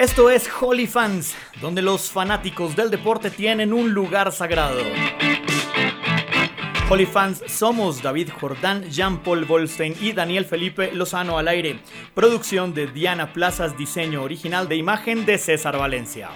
Esto es Holy Fans, donde los fanáticos del deporte tienen un lugar sagrado. Holy Fans somos David Jordán, Jean-Paul Volstein y Daniel Felipe Lozano al aire. Producción de Diana Plazas, diseño original de imagen de César Valencia.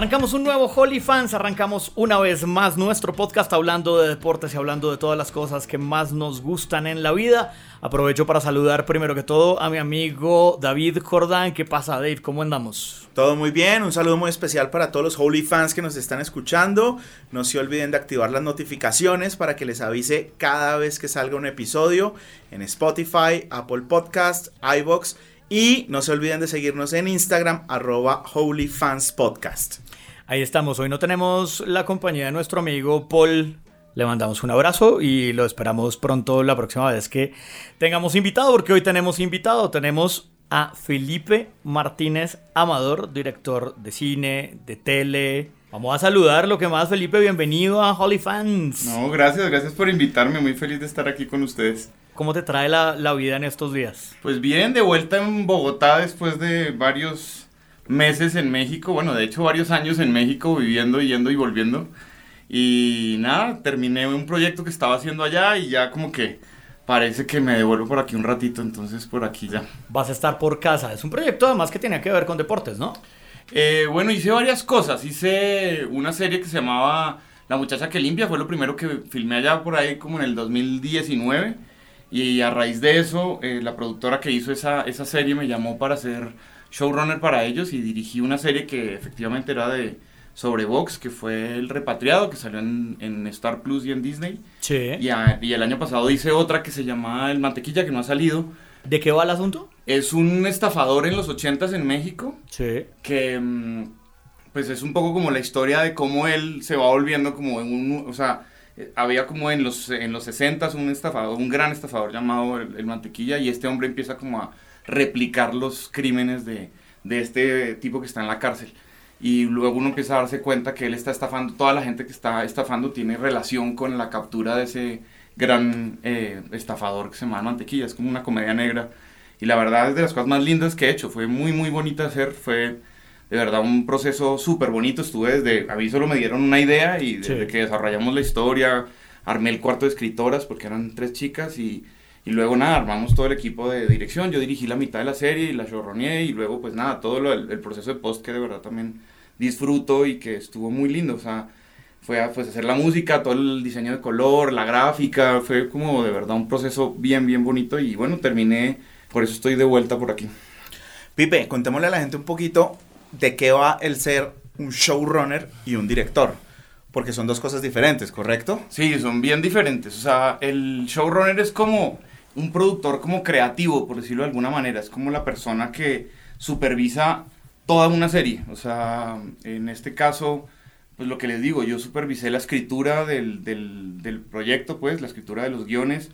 Arrancamos un nuevo Holy Fans, arrancamos una vez más nuestro podcast hablando de deportes y hablando de todas las cosas que más nos gustan en la vida. Aprovecho para saludar primero que todo a mi amigo David Jordán. ¿Qué pasa, Dave? ¿Cómo andamos? Todo muy bien, un saludo muy especial para todos los Holy Fans que nos están escuchando. No se olviden de activar las notificaciones para que les avise cada vez que salga un episodio en Spotify, Apple Podcast, iBox y no se olviden de seguirnos en Instagram, arroba HolyFansPodcast. Ahí estamos. Hoy no tenemos la compañía de nuestro amigo Paul. Le mandamos un abrazo y lo esperamos pronto la próxima vez que tengamos invitado, porque hoy tenemos invitado. Tenemos a Felipe Martínez Amador, director de cine, de tele. Vamos a saludar lo que más, Felipe. Bienvenido a Holy Fans. No, gracias, gracias por invitarme. Muy feliz de estar aquí con ustedes. ¿Cómo te trae la, la vida en estos días? Pues bien, de vuelta en Bogotá después de varios meses en México, bueno, de hecho varios años en México viviendo, yendo y volviendo. Y nada, terminé un proyecto que estaba haciendo allá y ya como que parece que me devuelvo por aquí un ratito, entonces por aquí ya. Vas a estar por casa. Es un proyecto además que tenía que ver con deportes, ¿no? Eh, bueno, hice varias cosas. Hice una serie que se llamaba La muchacha que limpia, fue lo primero que filmé allá por ahí como en el 2019. Y a raíz de eso, eh, la productora que hizo esa, esa serie me llamó para hacer showrunner para ellos y dirigí una serie que efectivamente era de sobre Vox, que fue El Repatriado, que salió en, en Star Plus y en Disney. Sí. Y, y, el año pasado hice otra que se llama El Mantequilla, que no ha salido. ¿De qué va el asunto? Es un estafador en los ochentas en México. Sí. Que mm, pues es un poco como la historia de cómo él se va volviendo como en un... O sea, eh, había como en los, en los 60 un estafador, un gran estafador llamado el, el Mantequilla, y este hombre empieza como a replicar los crímenes de, de, este tipo que está en la cárcel. Y luego uno empieza a darse cuenta que él está estafando, toda la gente que está estafando tiene relación con la captura de ese gran eh, estafador que se llama Mantequilla, es como una comedia negra. Y la verdad es de las cosas más lindas que he hecho, fue muy muy bonita hacer, fue de verdad un proceso súper bonito, estuve desde, a mí solo me dieron una idea y desde que desarrollamos la historia, armé el cuarto de escritoras porque eran tres chicas y y luego nada, armamos todo el equipo de dirección, yo dirigí la mitad de la serie y la showroneé y luego pues nada, todo lo, el, proceso de post que de verdad también disfruto y que estuvo muy lindo, o sea, fue a pues, hacer la música, todo el diseño de color, la gráfica, fue como de verdad un proceso bien, bien bonito y bueno, terminé, por eso estoy de vuelta por aquí. Pipe, contémosle a la gente un poquito de qué va el ser un showrunner y un director. Porque son dos cosas diferentes, ¿correcto? Sí, son bien diferentes. O sea, el showrunner es como un productor como creativo, por decirlo de alguna manera. Es como la persona que supervisa toda una serie. O sea, en este caso, pues lo que les digo, yo supervisé la escritura del, del, del proyecto, pues, la escritura de los guiones.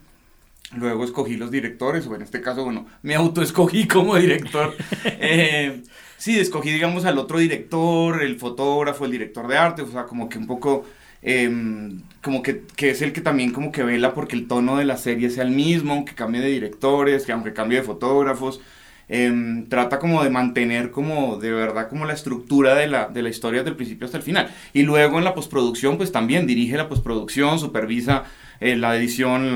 Luego escogí los directores, o en este caso, bueno, me autoescogí como director. eh, sí, escogí, digamos, al otro director, el fotógrafo, el director de arte, o sea, como que un poco eh, como que, que, es el que también como que vela porque el tono de la serie sea el mismo, aunque cambie de directores, que aunque cambie de fotógrafos, eh, trata como de mantener como de verdad como la estructura de la, de la historia desde el principio hasta el final. Y luego en la postproducción pues también dirige la postproducción, supervisa eh, la edición,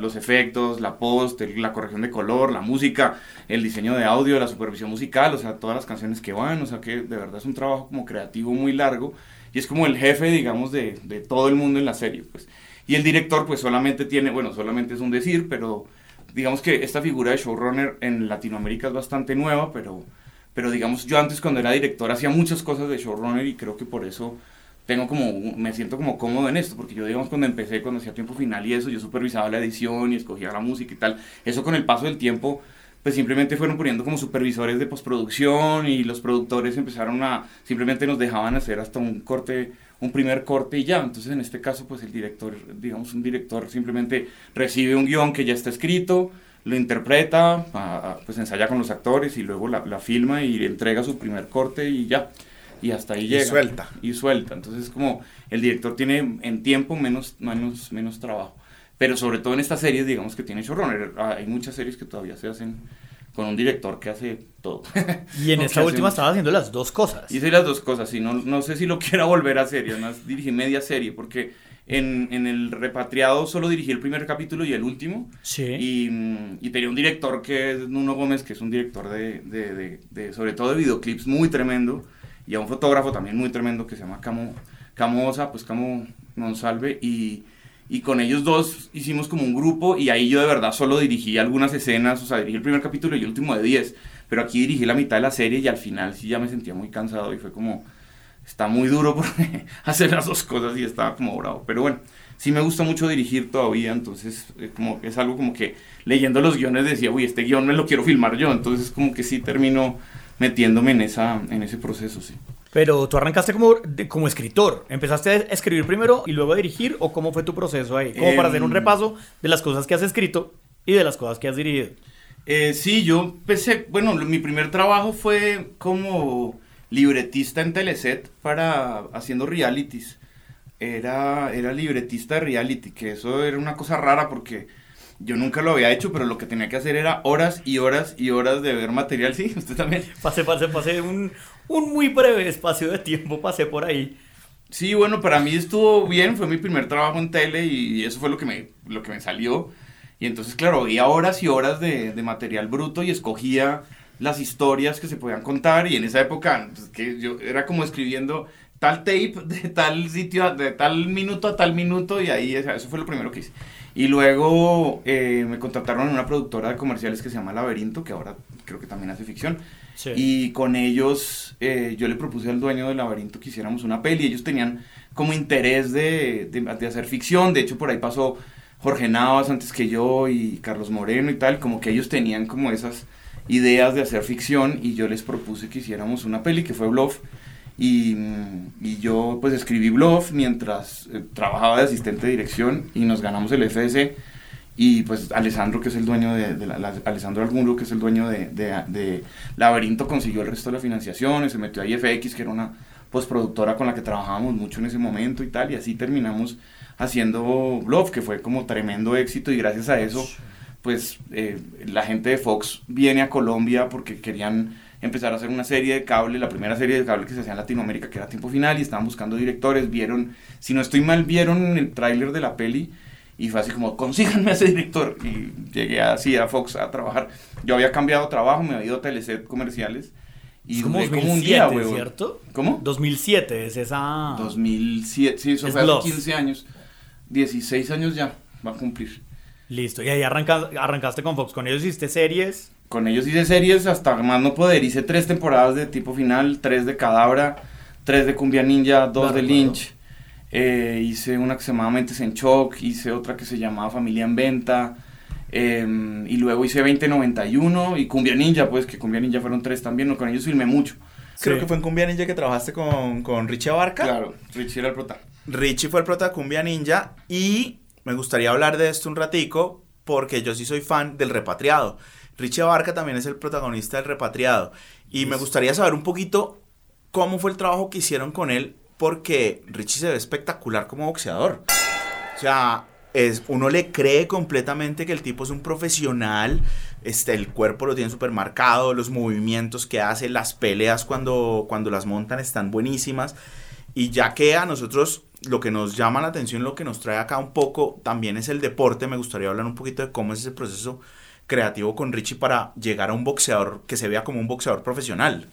los efectos, la post, la corrección de color, la música, el diseño de audio, la supervisión musical, o sea, todas las canciones que van, o sea que de verdad es un trabajo como creativo muy largo y es como el jefe, digamos, de, de todo el mundo en la serie, pues. Y el director, pues solamente tiene, bueno, solamente es un decir, pero digamos que esta figura de showrunner en Latinoamérica es bastante nueva, pero, pero digamos, yo antes cuando era director hacía muchas cosas de showrunner y creo que por eso tengo como, me siento como cómodo en esto, porque yo digamos cuando empecé, cuando hacía tiempo final y eso, yo supervisaba la edición y escogía la música y tal, eso con el paso del tiempo pues simplemente fueron poniendo como supervisores de postproducción y los productores empezaron a, simplemente nos dejaban hacer hasta un corte, un primer corte y ya. Entonces en este caso pues el director, digamos un director simplemente recibe un guion que ya está escrito, lo interpreta, pues ensaya con los actores y luego la, la filma y entrega su primer corte y ya. y hasta ahí llega. Y suelta. Y suelta. Entonces, como el director tiene en tiempo menos, menos, menos trabajo. Pero sobre todo en estas series, digamos que tiene showrunner. Hay muchas series que todavía se hacen con un director que hace todo. Y en esta última estaba haciendo las dos cosas. Hice las dos cosas, y no, no sé si lo quiera volver a hacer, y además dirigí media serie, porque en, en, el repatriado solo dirigí el primer capítulo y el último. Sí. Y, mm, y tenía un director que es Nuno Gómez, que es un director de, de, de, de, sobre todo de videoclips muy tremendo, y a un fotógrafo también muy tremendo que se llama Camo, Camo Osa, pues Camo Monsalve, y y con ellos dos hicimos como un grupo y ahí yo de verdad solo dirigí algunas escenas, o sea, dirigí el primer capítulo y el último de 10, pero aquí dirigí la mitad de la serie y al final sí ya me sentía muy cansado y fue como, está muy duro porque hacer las dos cosas y estaba como bravo, pero bueno, sí me gusta mucho dirigir todavía, entonces es, como, es algo como que leyendo los guiones decía, uy, este guion me lo quiero filmar yo, entonces como que sí termino metiéndome en, esa, en ese proceso, sí. Pero tú arrancaste como, como escritor. ¿Empezaste a escribir primero y luego a dirigir? ¿O cómo fue tu proceso ahí? Como para hacer un Em, repaso de las cosas que has escrito y de las cosas que has dirigido. Eh, sí, yo empecé, bueno, mi primer trabajo fue como libretista en Teleset para haciendo realities. Era, era libretista de reality, que eso era una cosa rara porque yo nunca lo había hecho, pero lo que tenía que hacer era horas y horas y horas de ver material. Sí, usted también. Pasé, pasé, pasé un, un muy breve espacio de tiempo, pasé por ahí. Sí, bueno, para mí estuvo bien, fue mi primer trabajo en tele y eso fue lo que me, lo que me salió. Y entonces, claro, veía horas y horas de, de material bruto y escogía las historias que se podían contar y en esa época, pues, que yo era como escribiendo tal tape de tal sitio, de tal minuto a tal minuto y ahí, o sea, eso fue lo primero que hice. Y luego eh, me contrataron en una productora de comerciales que se llama Laberinto, que ahora creo que también hace ficción. Sí. Y con ellos eh, yo le propuse al dueño del laberinto que hiciéramos una peli. Ellos tenían como interés de, de, de hacer ficción. De hecho, por ahí pasó Jorge Navas antes que yo y Carlos Moreno y tal. Como que ellos tenían como esas ideas de hacer ficción y yo les propuse que hiciéramos una peli que fue Bluff. Y, y yo pues escribí Bluff mientras eh, trabajaba de asistente de dirección y nos ganamos el FS. Y pues Alessandro, que es el dueño de, de la, la- Alessandro Alguno, que es el dueño de, de, de Laberinto, consiguió el resto de la financiación y se metió a IFX, que era una postproductora con la que trabajábamos mucho en ese momento y tal. Y así terminamos haciendo Bluff, que fue como tremendo éxito y gracias a eso, pues eh, la gente de Fox viene a Colombia porque querían empezar a hacer una serie de cable, la primera serie de cable que se hacía en Latinoamérica, que era tiempo final, y estaban buscando directores, vieron, si no estoy mal, vieron el tráiler de la peli, y fue así como, consíganme a ese director, y llegué así a Fox a trabajar. Yo había cambiado de trabajo, me había ido a Teleset comerciales, y es como duré 2007, como un día, huevón. ¿cierto? ¿Cómo? 2007 es esa... 2007, sí, eso Es fue hace Bluff. 15 años, 16 años ya, va a cumplir. Listo, y ahí arranca- arrancaste con Fox. Con ellos hiciste series. Con ellos hice series hasta más no poder. Hice tres temporadas de tipo final, tres de Cadabra, tres de Cumbia Ninja, dos de Bárbaro. Lynch. Eh, hice una que se llamaba Mentes en Shock, hice otra que se llamaba Familia en Venta. eh, y luego hice 2091 y Cumbia Ninja, pues que Cumbia Ninja fueron tres también. Con ellos filmé mucho. Creo Sí. que fue en Cumbia Ninja que trabajaste con, con Richie Abarca. Claro, Richie era el prota. Richie fue el prota de Cumbia Ninja y me gustaría hablar de esto un ratico porque yo sí soy fan del repatriado. Richie Abarca también es el protagonista del repatriado y me gustaría saber un poquito cómo fue el trabajo que hicieron con él porque Richie se ve espectacular como boxeador. O sea, es, uno le cree completamente que el tipo es un profesional, este, el cuerpo lo tiene súper marcado, los movimientos que hace, las peleas cuando, cuando las montan están buenísimas. Y ya que a nosotros lo que nos llama la atención, lo que nos trae acá un poco, también es el deporte, me gustaría hablar un poquito de cómo es ese proceso creativo con Richie para llegar a un boxeador que se vea como un boxeador profesional.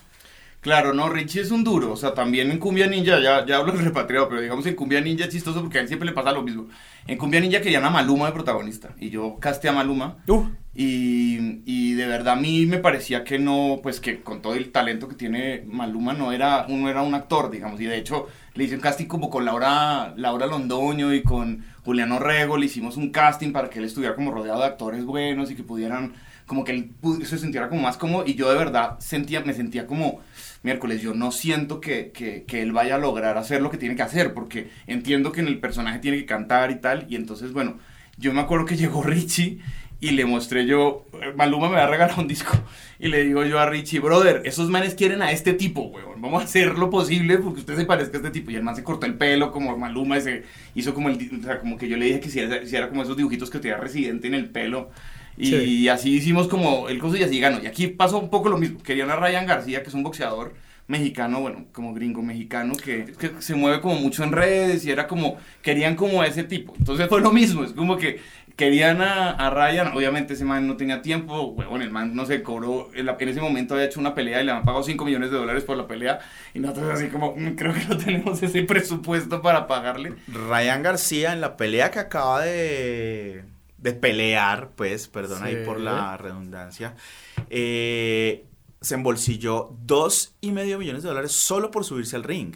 Claro, no, Richie es un duro, o sea, también en Cumbia Ninja, ya, ya hablo repatriado, pero digamos en Cumbia Ninja es chistoso porque a él siempre le pasa lo mismo. En Cumbia Ninja querían a Maluma de protagonista, y yo casté a Maluma, Uh, y, y de verdad a mí me parecía que no, pues que con todo el talento que tiene Maluma no era, uno era un actor, digamos, y de hecho le hice un casting como con Laura, Laura Londoño y con Juliano Rego, le hicimos un casting para que él estuviera como rodeado de actores buenos y que pudieran, como que él se sintiera como más cómodo, y yo de verdad sentía, me sentía como miércoles, yo no siento que, que, que él vaya a lograr hacer lo que tiene que hacer, porque entiendo que en el personaje tiene que cantar y tal, y entonces, bueno, yo me acuerdo que llegó Richie y le mostré yo, Maluma me va a regalar un disco. Y le digo yo a Richie, brother, esos manes quieren a este tipo, weón. Vamos a hacer lo posible porque usted se parezca a este tipo. Y el man se cortó el pelo como Maluma, se hizo como el, o sea, como que yo le dije que hiciera, como esos dibujitos que tenía residente en el pelo. Y, así hicimos como el coso y así ganó. Y aquí pasó un poco lo mismo. Querían a Ryan García, que es un boxeador mexicano, bueno, como gringo mexicano, que, que, se mueve como mucho en redes y era como, querían como a ese tipo. Entonces fue lo mismo, es como que querían a, Ryan, obviamente ese man no tenía tiempo, bueno, el man no se cobró, en, ese momento había hecho una pelea y le han pagado 5 millones de dólares por la pelea y nosotros así como, mm, creo que no tenemos ese presupuesto para pagarle. Ryan García en la pelea que acaba de, de pelear, pues, perdón ahí por la redundancia, eh, se embolsilló dos y medio millones de dólares solo por subirse al ring.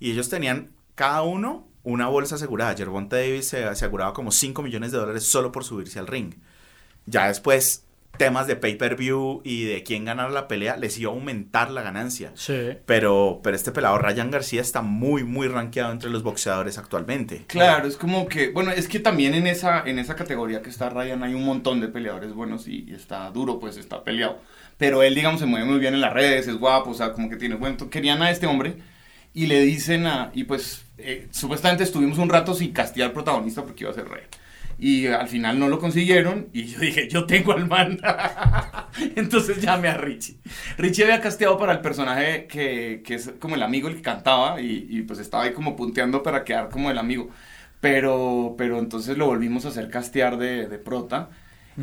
Y ellos tenían cada uno una bolsa asegurada. Gervonta Davis se aseguraba como 5 millones de dólares solo por subirse al ring. Ya después, temas de pay-per-view y de quién ganar la pelea les iba a aumentar la ganancia. Sí. Pero, pero este pelado Ryan García está muy, muy rankeado entre los boxeadores actualmente. Claro, es como que, bueno, es que también en esa, en esa categoría que está Ryan hay un montón de peleadores buenos y, está duro, pues está peleado. Pero él, digamos, se mueve muy bien en las redes, es guapo, o sea, como que tiene cuento. Querían a este hombre y le dicen a, y pues eh, supuestamente estuvimos un rato sin castear al protagonista porque iba a ser rey. Y al final no lo consiguieron y yo dije, yo tengo al man. Entonces llamé a Richie. Richie había casteado para el personaje que, que es como el amigo el que cantaba y, y, pues estaba ahí como punteando para quedar como el amigo. Pero, pero entonces lo volvimos a hacer castear de, de prota.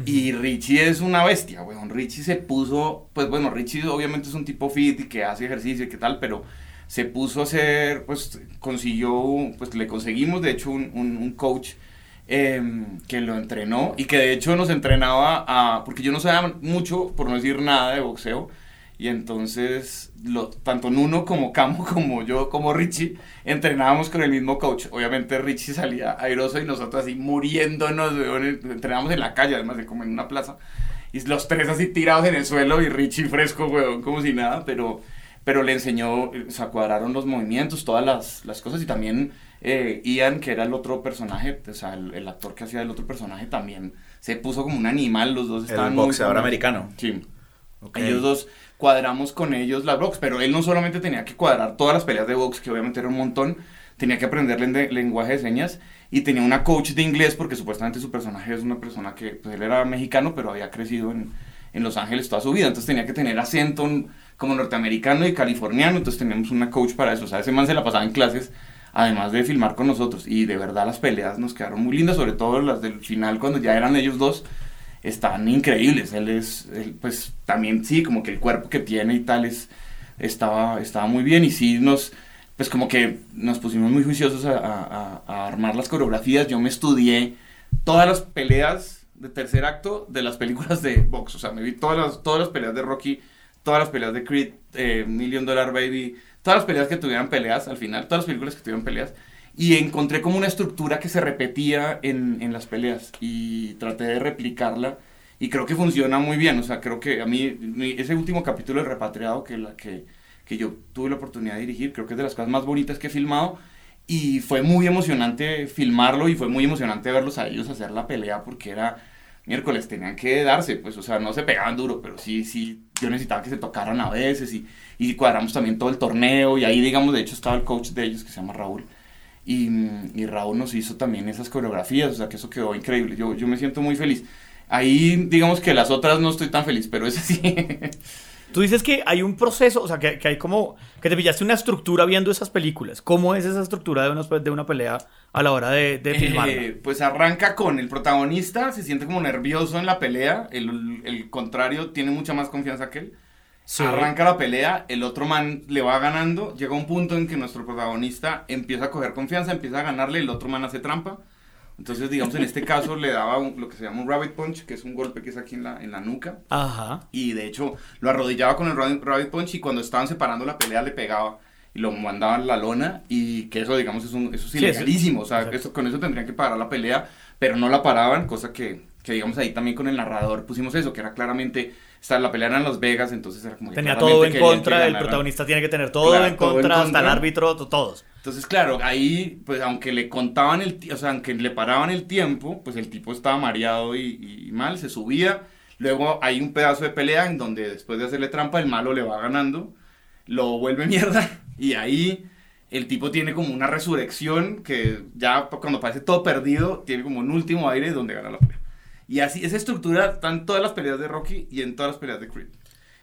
Y Richie es una bestia, weón. Richie se puso, pues bueno, Richie obviamente es un tipo fit y que hace ejercicio y qué tal, pero se puso a hacer, pues consiguió, pues le conseguimos de hecho un, un, coach em, que lo entrenó y que de hecho nos entrenaba a, porque yo no sabía mucho, por no decir nada de boxeo, y entonces lo, tanto Nuno como Camo como yo como Richie entrenábamos con el mismo coach. Obviamente Richie salía airoso y nosotros así muriéndonos, entrenábamos en la calle además de como en una plaza. Y los tres así tirados en el suelo y Richie fresco, como si nada, pero pero le enseñó, o sea, cuadraron los movimientos, todas las, las cosas y también eh, Ian, que era el otro personaje, o sea, el, actor que hacía el otro personaje también se puso como un animal, los dos estaban... El boxeador americano. Sí. Ellos dos cuadramos con ellos la box, pero él no solamente tenía que cuadrar todas las peleas de box, que obviamente era un montón, tenía que aprender lenguaje de señas y tenía una coach de inglés porque supuestamente su personaje es una persona que, pues él era mexicano, pero había crecido en, en Los Ángeles toda su vida, entonces tenía que tener acento como norteamericano y californiano, entonces teníamos una coach para eso, o sea, ese man se la pasaba en clases, además de filmar con nosotros, y de verdad las peleas nos quedaron muy lindas, sobre todo las del final, cuando ya eran ellos dos, están increíbles, él es, pues también sí, como que el cuerpo que tiene y tal, es, estaba, estaba muy bien, y sí nos, pues como que nos pusimos muy juiciosos a, a armar las coreografías, yo me estudié todas las peleas de tercer acto de las películas de box, o sea, me vi todas las, todas las peleas de Rocky, todas las peleas de Creed, eh, Million Dollar Baby, todas las peleas que tuvieran peleas al final, todas las películas que tuvieran peleas. Y encontré como una estructura que se repetía en, en las peleas y traté de replicarla y creo que funciona muy bien. O sea, creo que a mí ese último capítulo de Repatriado que, la, que, que yo tuve la oportunidad de dirigir, creo que es de las cosas más bonitas que he filmado y fue muy emocionante filmarlo y fue muy emocionante verlos a ellos hacer la pelea porque era miércoles tenían que darse, pues, o sea, no se pegaban duro, pero sí, sí, yo necesitaba que se tocaran a veces y, y cuadramos también todo el torneo y ahí, digamos, de hecho estaba el coach de ellos que se llama Raúl y, y Raúl nos hizo también esas coreografías, o sea, que eso quedó increíble, yo, yo me siento muy feliz. Ahí, digamos que las otras no estoy tan feliz, pero ese sí. Tú dices que hay un proceso, o sea, que, que, hay como, que te pillaste una estructura viendo esas películas. ¿Cómo es esa estructura de una, de una pelea a la hora de, de eh, pues arranca con el protagonista, se siente como nervioso en la pelea, el, el contrario tiene mucha más confianza que él. Arranca la pelea, el otro man le va ganando, llega un punto en que nuestro protagonista empieza a coger confianza, empieza a ganarle, el otro man hace trampa entonces, digamos, en este caso le daba lo que se llama un rabbit punch, que es un golpe que es aquí en la, en la nuca. Ajá. Y de hecho, lo arrodillaba con el rabbit punch y cuando estaban separando la pelea le pegaba y lo mandaban a la lona y que eso, digamos, es, un, eso es ilegalísimo. o sea, con eso tendrían que parar la pelea, pero no la paraban, cosa que, que, digamos, ahí también con el narrador pusimos eso, que era claramente... Está, la pelea era en Las Vegas, entonces era como Tenía todo en contra, el protagonista tiene que tener todo, en, contra, hasta el árbitro, todos. Entonces, claro, ahí, pues aunque le contaban el, o sea, aunque le paraban el tiempo, pues el tipo estaba mareado y, y mal, se subía. Luego hay un pedazo de pelea en donde después de hacerle trampa, el malo le va ganando, lo vuelve mierda y ahí el tipo tiene como una resurrección que ya cuando parece todo perdido, tiene como un último aire donde gana la pelea. Y así, esa estructura está en todas las peleas de Rocky y en todas las peleas de Creed.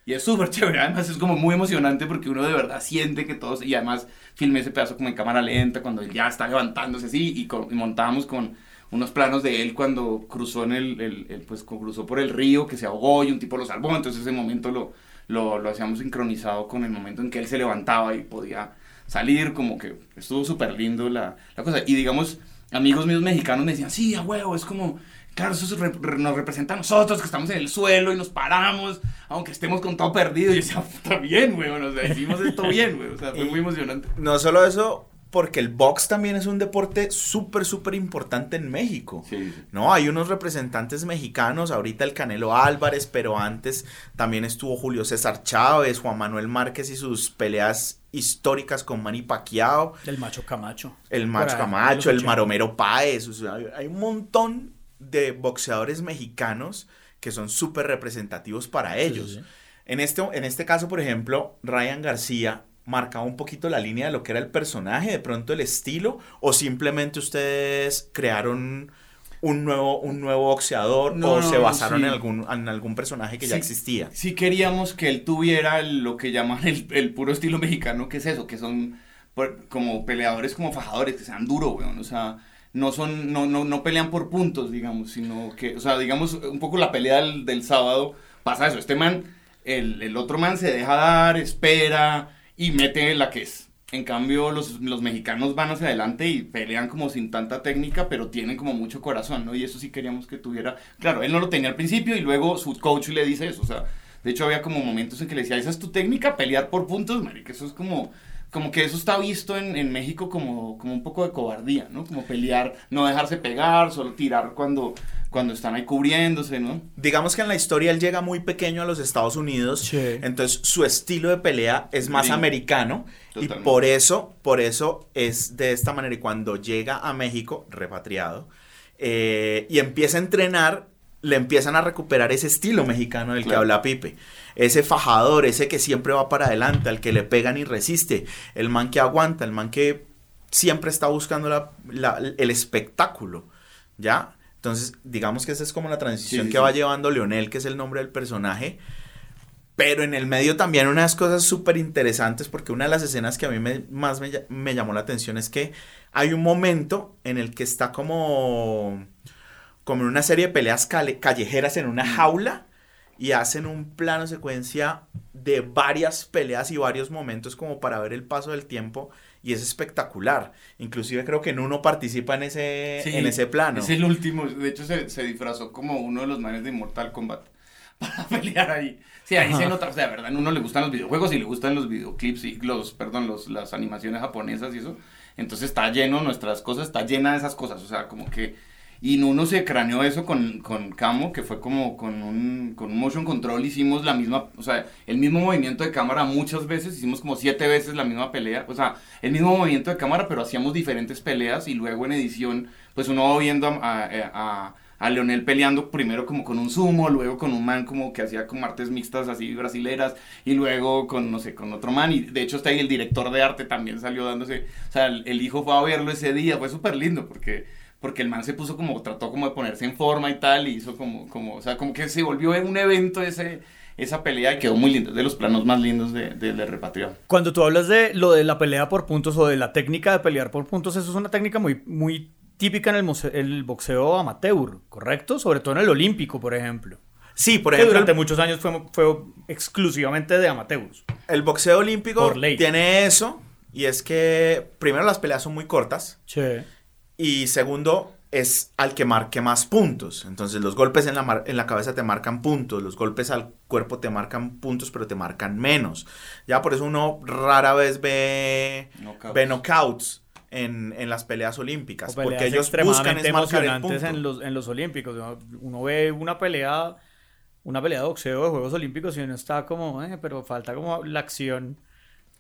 Y es súper chévere, además es como muy emocionante porque uno de verdad siente que todos, y además filmé ese pedazo como en cámara lenta, cuando ya está levantándose así, y, con, y montábamos con unos planos de él cuando cruzó en el, el, el, pues cruzó por el río, que se ahogó y un tipo lo salvó, entonces ese momento lo, lo, lo hacíamos sincronizado con el momento en que él se levantaba y podía salir, como que estuvo súper lindo la, la cosa. Y digamos, amigos míos mexicanos me decían, sí, a huevo, es como, claro, eso re, nos representa a nosotros que estamos en el suelo y nos paramos, aunque estemos con todo perdido. Y yo decía, está bien, güey, o sea, hicimos esto bien, güey, o sea, fue muy emocionante. No solo eso, porque el box también es un deporte súper, súper importante en México. Sí. No, hay unos representantes mexicanos, ahorita el Canelo Álvarez, pero antes también estuvo Julio César Chávez, Juan Manuel Márquez y sus peleas históricas con Manny Pacquiao. El Macho Camacho. El Macho Camacho, el Maromero Páez. O sea, hay un montón de boxeadores mexicanos que son súper representativos para ellos. Sí, sí. En, este, en este caso, por ejemplo, Ryan García marcaba un poquito la línea de lo que era el personaje, de pronto el estilo, o simplemente ustedes crearon un nuevo, un nuevo boxeador no, o se basaron sí. en, algún, en algún personaje que sí, ya existía. Sí queríamos que él tuviera lo que llaman el, el puro estilo mexicano, que es eso, que son como peleadores como fajadores, que sean duros, weón, o sea, no son, no, no, no pelean por puntos, digamos, sino que, o sea, digamos, un poco la pelea del, del sábado pasa eso, este man, el, el otro man se deja dar, espera, y mete la que es. En cambio, los, los, mexicanos van hacia adelante y pelean como sin tanta técnica, pero tienen como mucho corazón, ¿no? Y eso sí queríamos que tuviera. Claro, él no lo tenía al principio y luego su coach le dice eso. O sea, de hecho había como momentos en que le decía, esa es tu técnica, pelear por puntos, marica, eso es como como que eso está visto en, en, México como, como un poco de cobardía, ¿no? Como pelear, no dejarse pegar, solo tirar cuando, cuando están ahí cubriéndose, ¿no? Digamos que en la historia él llega muy pequeño a los Estados Unidos, sí. entonces su estilo de pelea es más sí. americano Totalmente. y por eso, por eso es de esta manera. Y cuando llega a México, repatriado, eh, y empieza a entrenar, le empiezan a recuperar ese estilo mexicano del claro. que habla Pipe. Ese fajador, ese que siempre va para adelante, al que le pegan y resiste. El man que aguanta, el man que siempre está buscando la, la, el espectáculo. ¿Ya? Entonces, digamos que esa es como la transición sí, sí, que va llevando Leonel, que es el nombre del personaje. Pero en el medio también unas cosas súper interesantes, porque una de las escenas que a mí me, más me, me llamó la atención es que hay un momento en el que está como como en una serie de peleas callejeras en una jaula y hacen un plano secuencia de varias peleas y varios momentos como para ver el paso del tiempo y es espectacular. Inclusive creo que en uno participa en ese, sí, en ese plano. Es el último, de hecho se, se, disfrazó como uno de los manes de Mortal Kombat para pelear ahí. Sí, ahí Ajá. se nota, o sea, de verdad, en uno le gustan los videojuegos y le gustan los videoclips y los, perdón, los, las animaciones japonesas y eso. Entonces está lleno, nuestras cosas, está llena de esas cosas, o sea, como que y Nuno se craneó eso con, con Camo, que fue como con un, con un motion control, hicimos la misma, o sea, el mismo movimiento de cámara muchas veces, hicimos como siete veces la misma pelea, o sea, el mismo movimiento de cámara, pero hacíamos diferentes peleas y luego en edición, pues uno va viendo a, a, a, a Leonel peleando primero como con un sumo, luego con un man como que hacía como artes mixtas así brasileras, y luego con, no sé, con otro man, y de hecho está ahí el director de arte también salió dándose, o sea, el, el hijo fue a verlo ese día, fue súper lindo, porque porque el man se puso como, trató como de ponerse en forma y tal, y hizo como, como o sea, como que se volvió un evento ese, esa pelea y quedó muy lindo, de los planos más lindos de, de, de Repatriado. Cuando tú hablas de lo de la pelea por puntos o de la técnica de pelear por puntos, eso es una técnica muy, muy típica en el, el boxeo amateur, ¿correcto? Sobre todo en el olímpico, por ejemplo. Sí, por que ejemplo. durante muchos años fue, fue exclusivamente de amateurs. El boxeo olímpico tiene eso, y es que primero las peleas son muy cortas. Sí. Y segundo, es al que marque más puntos. Entonces los golpes en la, en la cabeza te marcan puntos, los golpes al cuerpo te marcan puntos, pero te marcan menos. Ya por eso uno rara vez ve knockouts, ve knockouts en, en las peleas olímpicas. Peleas porque ellos buscan es marcar el punto. En los, en los olímpicos. Uno ve una pelea, una pelea de boxeo de Juegos Olímpicos y uno está como, eh, pero falta como la acción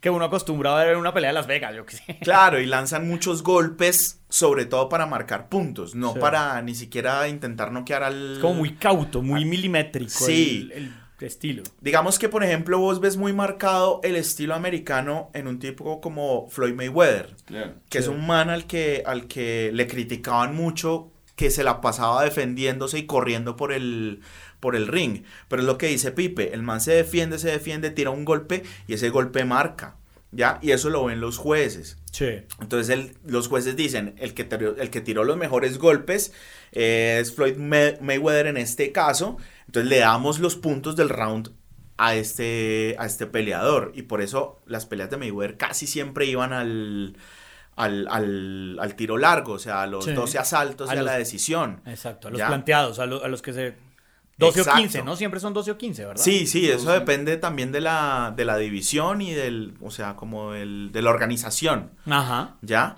que uno acostumbra a ver en una pelea de Las Vegas, yo qué sé. Claro, y lanzan muchos golpes, sobre todo para marcar puntos, no Sí. para ni siquiera intentar noquear al... Es como muy cauto, muy milimétrico Sí. el, el estilo. Digamos que, por ejemplo, vos ves muy marcado el estilo americano en un tipo como Floyd Mayweather, Claro. que Sí. es un man al que, al que le criticaban mucho que se la pasaba defendiéndose y corriendo por el, por el ring. Pero es lo que dice Pipe, el man se defiende, se defiende, tira un golpe y ese golpe marca, ¿ya? Y eso lo ven los jueces. Sí. Entonces el- los jueces dicen, el que, tiró, el que tiró los mejores golpes es Floyd May- Mayweather en este caso, entonces le damos los puntos del round a este, a este peleador y por eso las peleas de Mayweather casi siempre iban al, al, al, al tiro largo, o sea, a los Sí. 12 asaltos A y a los- la decisión. Exacto, a los Ya. planteados, a, lo- a los que se... 12 Exacto. o 15, ¿no? Siempre son 12 o 15, ¿verdad? Sí, sí, eso depende también de la, de la división y del, o sea, como el, de la organización, Ajá. ¿ya?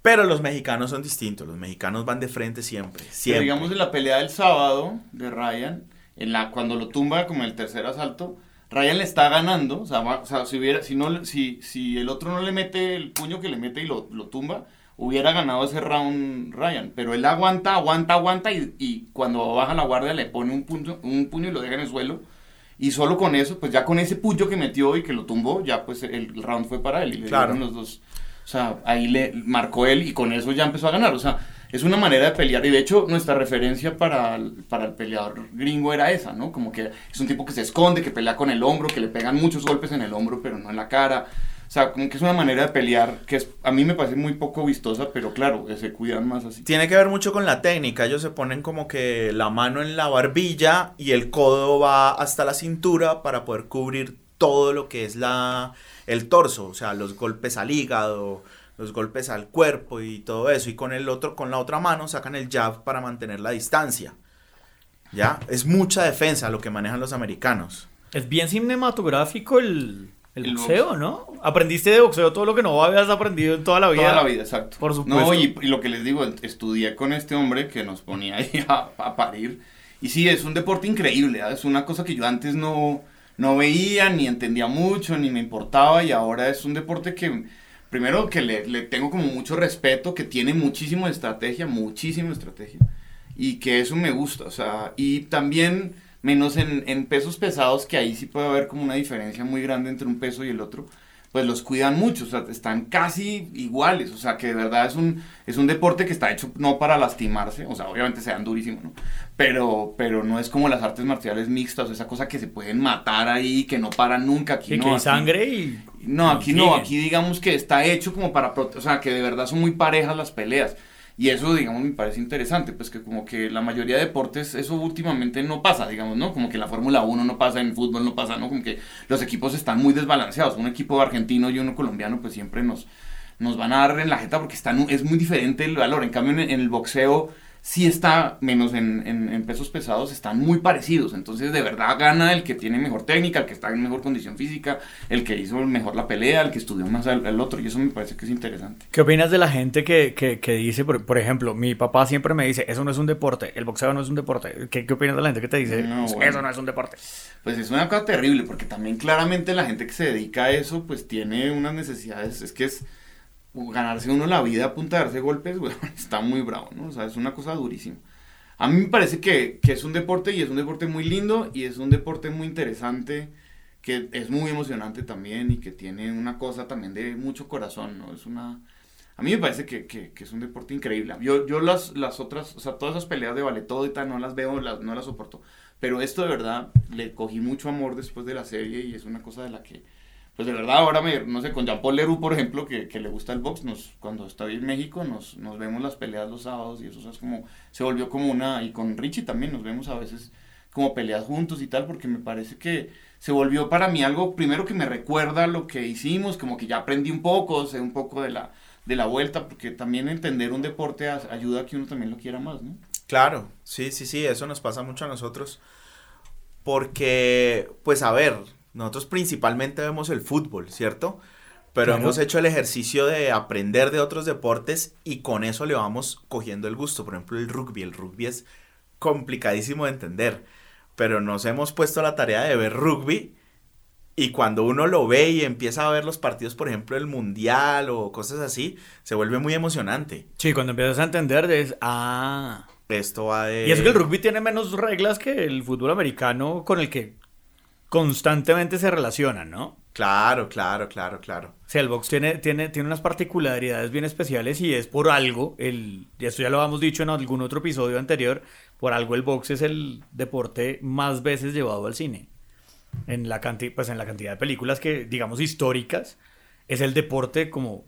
Pero los mexicanos son distintos, los mexicanos van de frente siempre, Pero siempre. digamos en la pelea del sábado de Ryan, en la, cuando lo tumba como en el tercer asalto, Ryan le está ganando, o sea, va- o sea, si, hubiera, si, no, si, si el otro no le mete el puño que le mete y lo, lo tumba, hubiera ganado ese round Ryan, pero él aguanta, aguanta, aguanta y, y cuando baja la guardia le pone un puño, un puño y lo deja en el suelo. Y solo con eso, pues ya con ese puño que metió y que lo tumbó, ya pues el, round fue para él y le Claro. dieron los dos. O sea, ahí le marcó él y con eso ya empezó a ganar. O sea, es una manera de pelear. Y de hecho, nuestra referencia para el, para el peleador gringo era esa, ¿no? Como que es un tipo que se esconde, que pelea con el hombro, que le pegan muchos golpes en el hombro, pero no en la cara. O sea, como que es una manera de pelear que es, a mí me parece muy poco vistosa, pero claro, que se cuidan más así. Tiene que ver mucho con la técnica. Ellos se ponen como que la mano en la barbilla y el codo va hasta la cintura para poder cubrir todo lo que es la el torso, o sea, los golpes al hígado, los golpes al cuerpo y todo eso. Y con el otro, con la otra mano sacan el jab para mantener la distancia. Ya, es mucha defensa lo que manejan los americanos. Es bien cinematográfico el, el, El boxeo, box. ¿no? Aprendiste de boxeo todo lo que no habías aprendido en toda la vida. Toda la vida, exacto. Por supuesto. No, y, y lo que les digo, estudié con este hombre que nos ponía ahí a, a parir. Y sí, es un deporte increíble, ¿ah? es una cosa que yo antes no, no veía, ni entendía mucho, ni me importaba, y ahora es un deporte que, primero que le, le tengo como mucho respeto, que tiene muchísimo de estrategia, muchísimo de estrategia, y que eso me gusta, o sea, y también menos en, en pesos pesados, que ahí sí puede haber como una diferencia muy grande entre un peso y el otro, pues los cuidan mucho, o sea, están casi iguales, o sea, que de verdad es un, es un deporte que está hecho no para lastimarse, o sea, obviamente se dan durísimo, ¿no? Pero, pero no es como las artes marciales mixtas, esa cosa que se pueden matar ahí, que no paran nunca, aquí Sí, no. que hay aquí- sangre y... no, aquí y no, aquí digamos que está hecho como para, o sea, que de verdad son muy parejas las peleas. Y eso, digamos, me parece interesante, pues que como que la mayoría de deportes, eso últimamente no pasa, digamos, ¿no? Como que la Fórmula 1 no pasa, en el fútbol no pasa, ¿no? Como que los equipos están muy desbalanceados. Un equipo argentino y uno colombiano, pues siempre nos, nos van a dar en la jeta porque están, es muy diferente el valor. En cambio, en el boxeo sí está, menos en, en- en pesos pesados, están muy parecidos. Entonces, de verdad gana el que tiene mejor técnica, el que está en mejor condición física, el que hizo mejor la pelea, el que estudió más al, al otro. Y eso me parece que es interesante. ¿Qué opinas de la gente que, que, que dice, por, por ejemplo, mi papá siempre me dice, eso no es un deporte, el boxeo no es un deporte? ¿Qué, qué opinas de la gente que te dice, No, eso no es un deporte? Pues es una cosa terrible, porque también claramente la gente que se dedica a eso, pues tiene unas necesidades, es que es ganarse uno la vida a punta de darse golpes, bueno, está muy bravo, ¿no? O sea, es una cosa durísima. A mí me parece que, que es un deporte y es un deporte muy lindo y es un deporte muy interesante, que es muy emocionante también y que tiene una cosa también de mucho corazón, ¿no? Es una... A mí me parece que, que, que es un deporte increíble. Yo, yo las, las otras, o sea, todas esas peleas de todo y tal, no las veo, las, no las soporto. Pero esto de verdad le cogí mucho amor después de la serie y es una cosa de la que, pues de verdad ahora me, no sé, con Jean-Paul Leroux, por ejemplo, que, que le gusta el box, nos, cuando estoy en México nos, nos vemos las peleas los sábados y eso o sea, es como, se volvió como una, y con Richie también nos vemos a veces como peleas juntos y tal, porque me parece que se volvió para mí algo, primero que me recuerda lo que hicimos, como que ya aprendí un poco, sé un poco de la, de la vuelta, porque también entender un deporte ayuda a que uno también lo quiera más, ¿no? Claro, sí, sí, sí, eso nos pasa mucho a nosotros. Porque, pues a ver, nosotros principalmente vemos el fútbol, ¿cierto? Pero Claro. hemos hecho el ejercicio de aprender de otros deportes y con eso le vamos cogiendo el gusto. Por ejemplo, el rugby. El rugby es complicadísimo de entender. Pero nos hemos puesto la tarea de ver rugby Y cuando uno lo ve y empieza a ver los partidos, por ejemplo, del Mundial o cosas así, se vuelve muy emocionante. Sí, cuando empiezas a entender, es. Ah. Esto va de. Y eso que el rugby tiene menos reglas que el fútbol americano con el que constantemente se relacionan, ¿no? Claro, claro, claro, claro. O sea, el box tiene, tiene, tiene unas particularidades bien especiales y es por algo, el, y esto ya lo habíamos dicho en algún otro episodio anterior, por algo el box es el deporte más veces llevado al cine. En la, canti pues en la cantidad de películas que, digamos, históricas, es el deporte como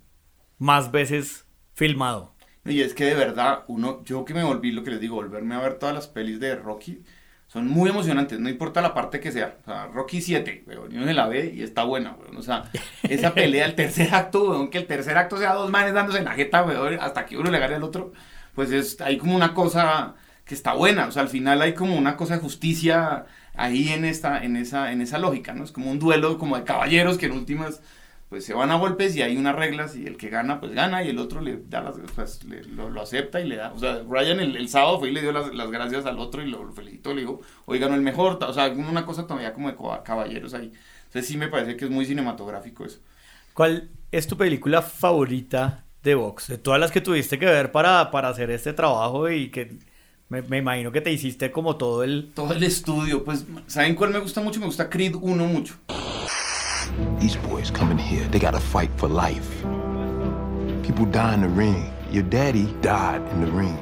más veces filmado. Y es que de verdad, uno, yo que me volví, lo que les digo, volverme a ver todas las pelis de Rocky, son muy emocionantes, no importa la parte que sea. O sea, Rocky 7, weón, uno se la ve y está buena, weón. O sea, esa pelea, el tercer acto, weón, que el tercer acto sea dos manes dándose en la jeta, weón, hasta que uno le gane al otro, pues es, hay como una cosa que está buena. O sea, al final hay como una cosa de justicia ahí en esta, en esa, en esa lógica, ¿no? Es como un duelo como de caballeros que en últimas pues se van a golpes y hay unas reglas y el que gana pues gana y el otro le da las pues, le, lo, lo, acepta y le da. O sea Ryan el, el sábado fue y le dio las, las, gracias al otro y lo, felicitó le dijo hoy ganó el mejor o sea una cosa todavía como de caballeros ahí. Entonces sí me parece que es muy cinematográfico eso. ¿cuál es tu película favorita de box de todas las que tuviste que ver para, para hacer este trabajo y que me, me, imagino que te hiciste como todo el todo el estudio pues saben cuál me gusta mucho me gusta Creed 1 mucho These boys coming here, they gotta fight for life. People die in the ring. Your daddy died in the ring.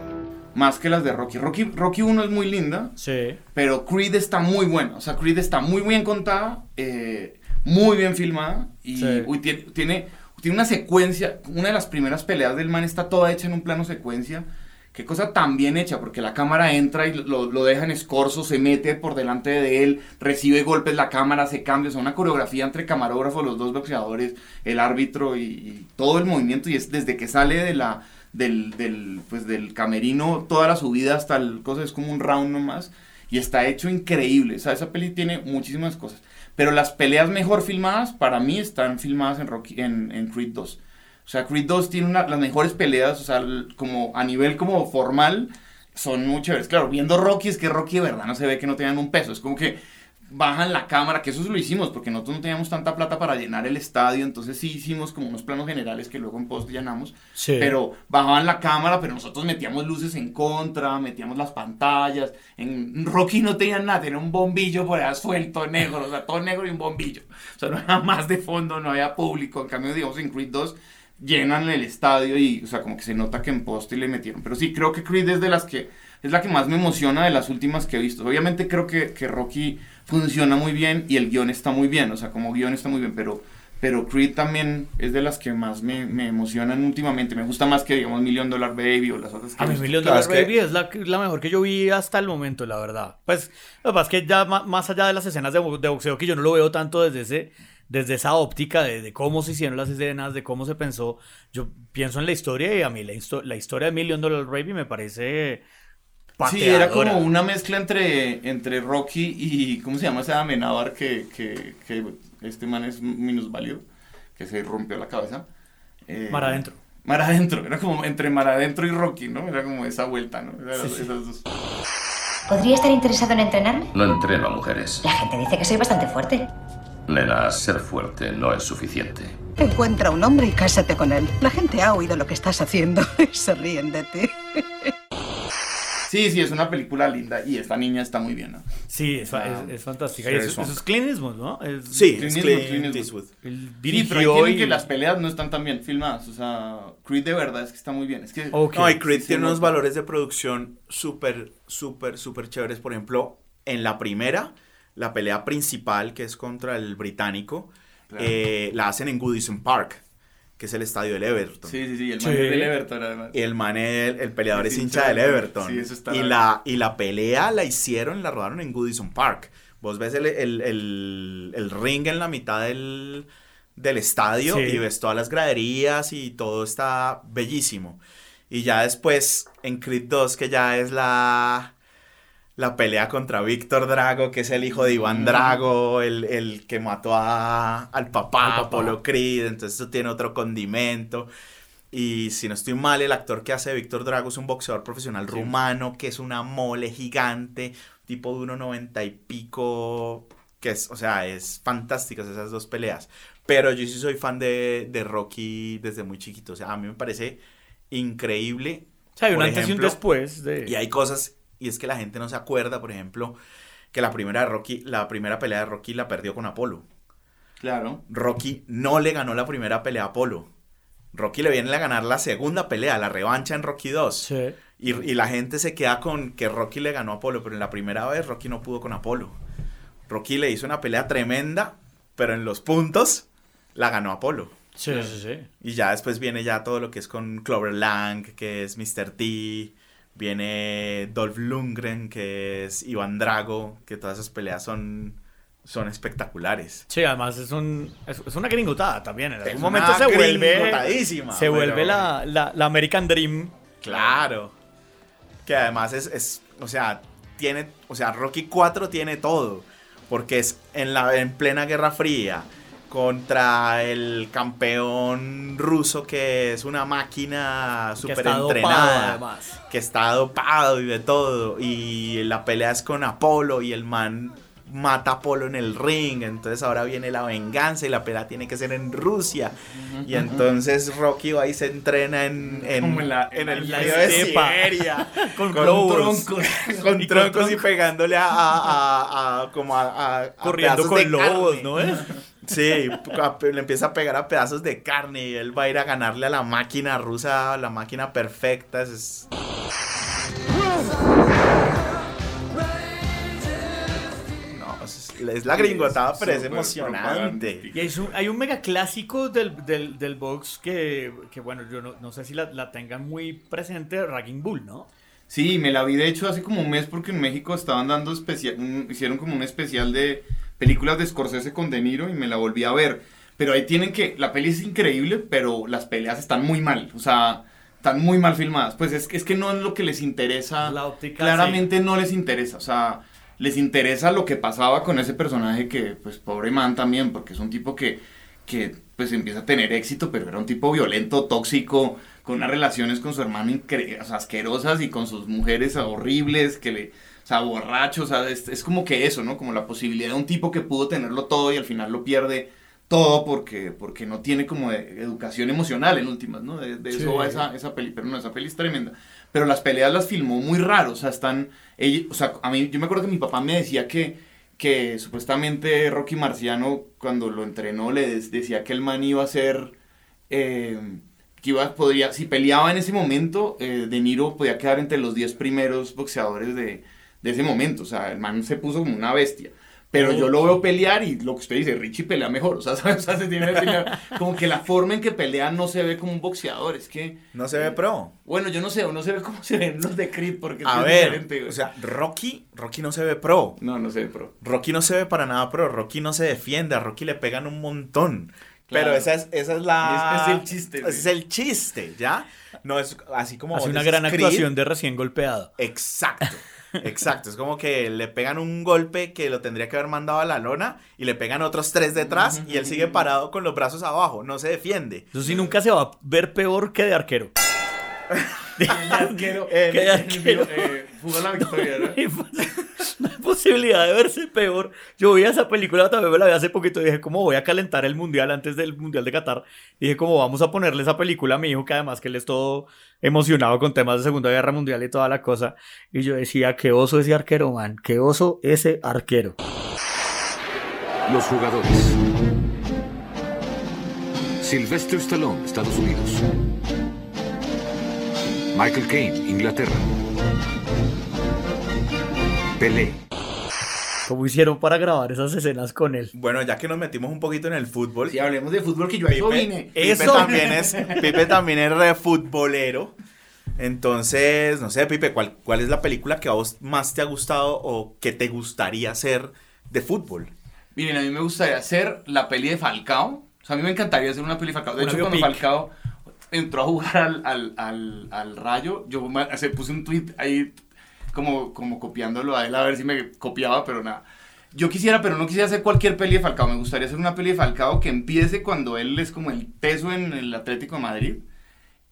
Más que las de Rocky. Rocky, Rocky 1 es muy linda. Sí. Pero Creed está muy buena. O sea, Creed está muy bien contada, eh, muy bien filmada. Y Sí. uy, tiene, tiene, tiene una secuencia. Una de las primeras peleas del man está toda hecha en un plano secuencia. Qué cosa tan bien hecha, porque la cámara entra y lo, lo deja en escorzo, se mete por delante de él, recibe golpes, la cámara se cambia, o sea, una coreografía entre camarógrafos, los dos boxeadores, el árbitro y, y todo el movimiento, y es desde que sale de la, del, del, pues, del camerino, toda la subida hasta el cosa, es como un round nomás, y está hecho increíble, o sea, esa peli tiene muchísimas cosas, pero las peleas mejor filmadas, para mí, están filmadas en, Rocky, en, en Creed 2. O sea, Creed 2 tiene una, las mejores peleas, o sea, como a nivel como formal, son muy chéveres. Claro, viendo Rocky, es que Rocky de verdad no se ve que no tengan un peso. Es como que bajan la cámara, que eso lo hicimos, porque nosotros no teníamos tanta plata para llenar el estadio, entonces sí hicimos como unos planos generales que luego en post llenamos. Sí. Pero bajaban la cámara, pero nosotros metíamos luces en contra, metíamos las pantallas. En Rocky no tenían nada, tenía un bombillo por allá suelto, negro, o sea, todo negro y un bombillo. O sea, no había más de fondo, no había público. En cambio, digamos, en Creed 2 llenan el estadio y, o sea, como que se nota que en poste le metieron. Pero sí, creo que Creed es de las que, es la que más me emociona de las últimas que he visto. Obviamente creo que, que Rocky funciona muy bien y el guion está muy bien, o sea, como guion está muy bien, pero, pero Creed también es de las que más me, me emocionan últimamente. Me gusta más que, digamos, Million Dollar Baby o las otras que A he mí visto. Million Claro, Dollar es que- Baby es la, la mejor que yo vi hasta el momento, la verdad. Pues, lo que pasa es que ya más allá de las escenas de, de boxeo, que yo no lo veo tanto desde ese desde esa óptica de, de cómo se hicieron las escenas, de cómo se pensó, yo pienso en la historia y a mí la, histo- la historia de Million Dollar Baby me parece Sí, era pateadora. como una mezcla entre, entre Rocky y. ¿Cómo se llama ese Amenábar que, que, que este man es minusválido? Que se rompió la cabeza. Eh, Mar adentro. Mar adentro, era como entre Mar adentro y Rocky, ¿no? Era como esa vuelta, ¿no? Era Sí, sí. Esas dos. ¿Podría estar interesado en entrenarme? No entreno a mujeres. La gente dice que soy bastante fuerte. Nena, ser fuerte no es suficiente. Encuentra un hombre y cásate con él. La gente ha oído lo que estás haciendo y se ríen de ti. Sí, sí, es una película linda y esta niña está muy bien, ¿no? Sí, es, Ah, es- es fantástica. sí, Y eso, eso es Clint Eastwood, ¿no? Es- Sí, Clint es Eastwood, Clint Clint Eastwood. Él Sí, pero tienen y... que las peleas no están tan bien filmadas. O sea, Creed de verdad es que está muy bien. Es que. Ok. No, y Creed Sí, tiene sí, unos no. valores de producción súper, súper, súper chéveres. Por ejemplo, en la primera, la pelea principal, que es contra el británico, Claro. eh, la hacen en Goodison Park, que es el estadio del Everton. Sí, sí, sí, el Sí. man es del Everton además. Y el man, el, el peleador Es es hincha hincha del Everton. Sí, eso está y, la, y la pelea la hicieron, la rodaron en Goodison Park. Vos ves el, el- el- el ring en la mitad del, del estadio Sí. y ves todas las graderías y todo está bellísimo. Y ya después en Creed 2, que ya es la, la pelea contra Víctor Drago, que es el hijo de Iván. Drago, el, el que mató a, al papá, papá. Apolo Creed. Entonces eso tiene otro condimento. Y si no estoy mal, el actor que hace de Víctor Drago es un boxeador profesional rumano, que es una mole gigante, tipo de 1,90 y pico, que es, o sea, es fantásticas esas dos peleas. Pero yo sí soy fan de, de Rocky desde muy chiquito. O sea, a mí me parece increíble. O sea, hay un antes y un después de... Y hay cosas, y es que la gente no se acuerda, por ejemplo, que la primera de Rocky, la primera pelea de Rocky la perdió con Apolo. Claro. Rocky no le ganó la primera pelea a Apolo. Rocky le viene a ganar la segunda pelea, la revancha en Rocky 2. Sí. Y, y la gente se queda con que Rocky le ganó a Apolo, pero en la primera vez Rocky no pudo con Apolo. Rocky le hizo una pelea tremenda, pero en los puntos la ganó Apolo. Sí, sí, sí. Y ya después viene ya todo lo que es con Clover Lang, que es Mr. T. Viene Dolph Lundgren, que es Iván Drago, que todas esas peleas son, son espectaculares. Sí, además es, un, es, es una gringotada también. En algún momento se vuelve. Se pero- vuelve la, la, la American Dream. Claro. Que además es, es, o sea, tiene, o sea, Rocky 4 tiene todo. Porque es en la en plena Guerra Fría contra el campeón ruso que es una máquina súper dopado, entrenada. que está dopado y de todo. Y la pelea es con Apolo y el man mata a Apolo en el ring. Entonces ahora viene la venganza y la pelea tiene que ser en Rusia. Y entonces Rocky va y se entrena en, en, la- en el la frío de. Siberia. Con, troncos, con Y con troncos y pegándole a, a- a- a- como a, Corriendo con lobos, carne. ¿no es? Sí, le empieza a pegar a pedazos de carne y él va a ir a ganarle a la máquina rusa, la máquina perfecta. Es, No, es, es la gringotada, pero es emocionante. Y hay un, hay un mega clásico del, del, del box que, que, bueno, yo no, no sé si la, la tengan muy presente, Ragging Bull, ¿no? Sí, me la vi de hecho hace como un mes porque en México estaban dando especial, un- hicieron como un especial de películas de Scorsese con De Niro y me la volví a ver. Pero ahí tienen que, la peli es increíble, pero las peleas están muy mal, o sea, están muy mal filmadas. Pues es, que- es que no es lo que les interesa. La óptica, Claramente no les interesa, o sea, les interesa lo que pasaba con ese personaje que, pues, pobre man también, porque es un tipo que, que pues, empieza a tener éxito, pero era un tipo violento, tóxico, con unas relaciones con su hermano incre- o sea, asquerosas y con sus mujeres horribles, que le, o sea, borracho, o sea, es, es como que eso, ¿no? Como la posibilidad de un tipo que pudo tenerlo todo y al final lo pierde todo porque, porque no tiene como de- educación emocional en últimas, ¿no? De, de Sí. eso va esa, esa peli, pero no, esa peli es tremenda. Pero las peleas las filmó muy raro, o sea, están, ella- o sea, a mí, yo me acuerdo que mi papá me decía que, que supuestamente Rocky Marciano, cuando lo entrenó, le des- decía que el man iba a ser, eh, que iba, podría, si peleaba en ese momento, eh, De Niro podía quedar entre los 10 primeros boxeadores de, de ese momento, o sea, el man se puso como una bestia. Pero yo lo veo pelear y lo que usted dice, Richie pelea mejor. O sea, ¿sabes? O sea, se tiene que pelear. Como que la forma en que pelea no se ve como un boxeador. Es que, No se ve pro. bueno, yo no sé, o no se ve como se ven los de Creed, porque es A bien ver, diferente, güey. o sea, Rocky, Rocky no se ve pro. no, no sé, pero. Rocky no se ve para nada pro. Rocky no se defiende. A Rocky le pegan un montón. Claro. Pero esa es, esa es la. Es- es el chiste, Ese es el chiste, ¿ya? No es así como. Hace una gran Creed. actuación de recién golpeado. Exacto. Exacto, es como que le pegan un golpe que lo tendría que haber mandado a la lona y le pegan otros tres detrás y él sigue parado con los brazos abajo, no se defiende. Eso sí, nunca se va a ver peor que de arquero. ¿Qué arquero? Eh, Fuga la victoria, ¿no? No hay posibilidad de verse peor. Yo vi esa película también, me la vi hace poquito y dije, ¿cómo voy a calentar el mundial antes del mundial de Qatar? Y dije, ¿cómo vamos a ponerle esa película a mi hijo? Que además que él es todo emocionado con temas de Segunda Guerra Mundial y toda la cosa. Y yo decía, qué oso ese arquero, man. Qué oso ese arquero. Los jugadores. Sylvester Stallone, Estados Unidos. Michael Caine, Inglaterra. Pelé, ¿Cómo hicieron para grabar esas escenas con él? Bueno, ya que nos metimos un poquito en el fútbol, Si hablemos de fútbol, que yo a eso Pipe, vine. Pipe también es, Pipe también es re futbolero. Entonces, no sé, Pipe, ¿cuál, ¿cuál es la película que a vos más te ha gustado o que te gustaría hacer de fútbol? Miren, a mí me gustaría hacer la peli de Falcao. O sea, a mí me encantaría hacer una peli de Falcao. De Una hecho, cuando. Falcao entró a jugar al, al, al, al Rayo, yo se puse un tweet ahí como, como copiándolo a él a ver si me copiaba, pero nada. Yo quisiera, pero no quisiera hacer cualquier peli de Falcao. Me gustaría hacer una peli de Falcao que empiece cuando él es como el peso en el Atlético de Madrid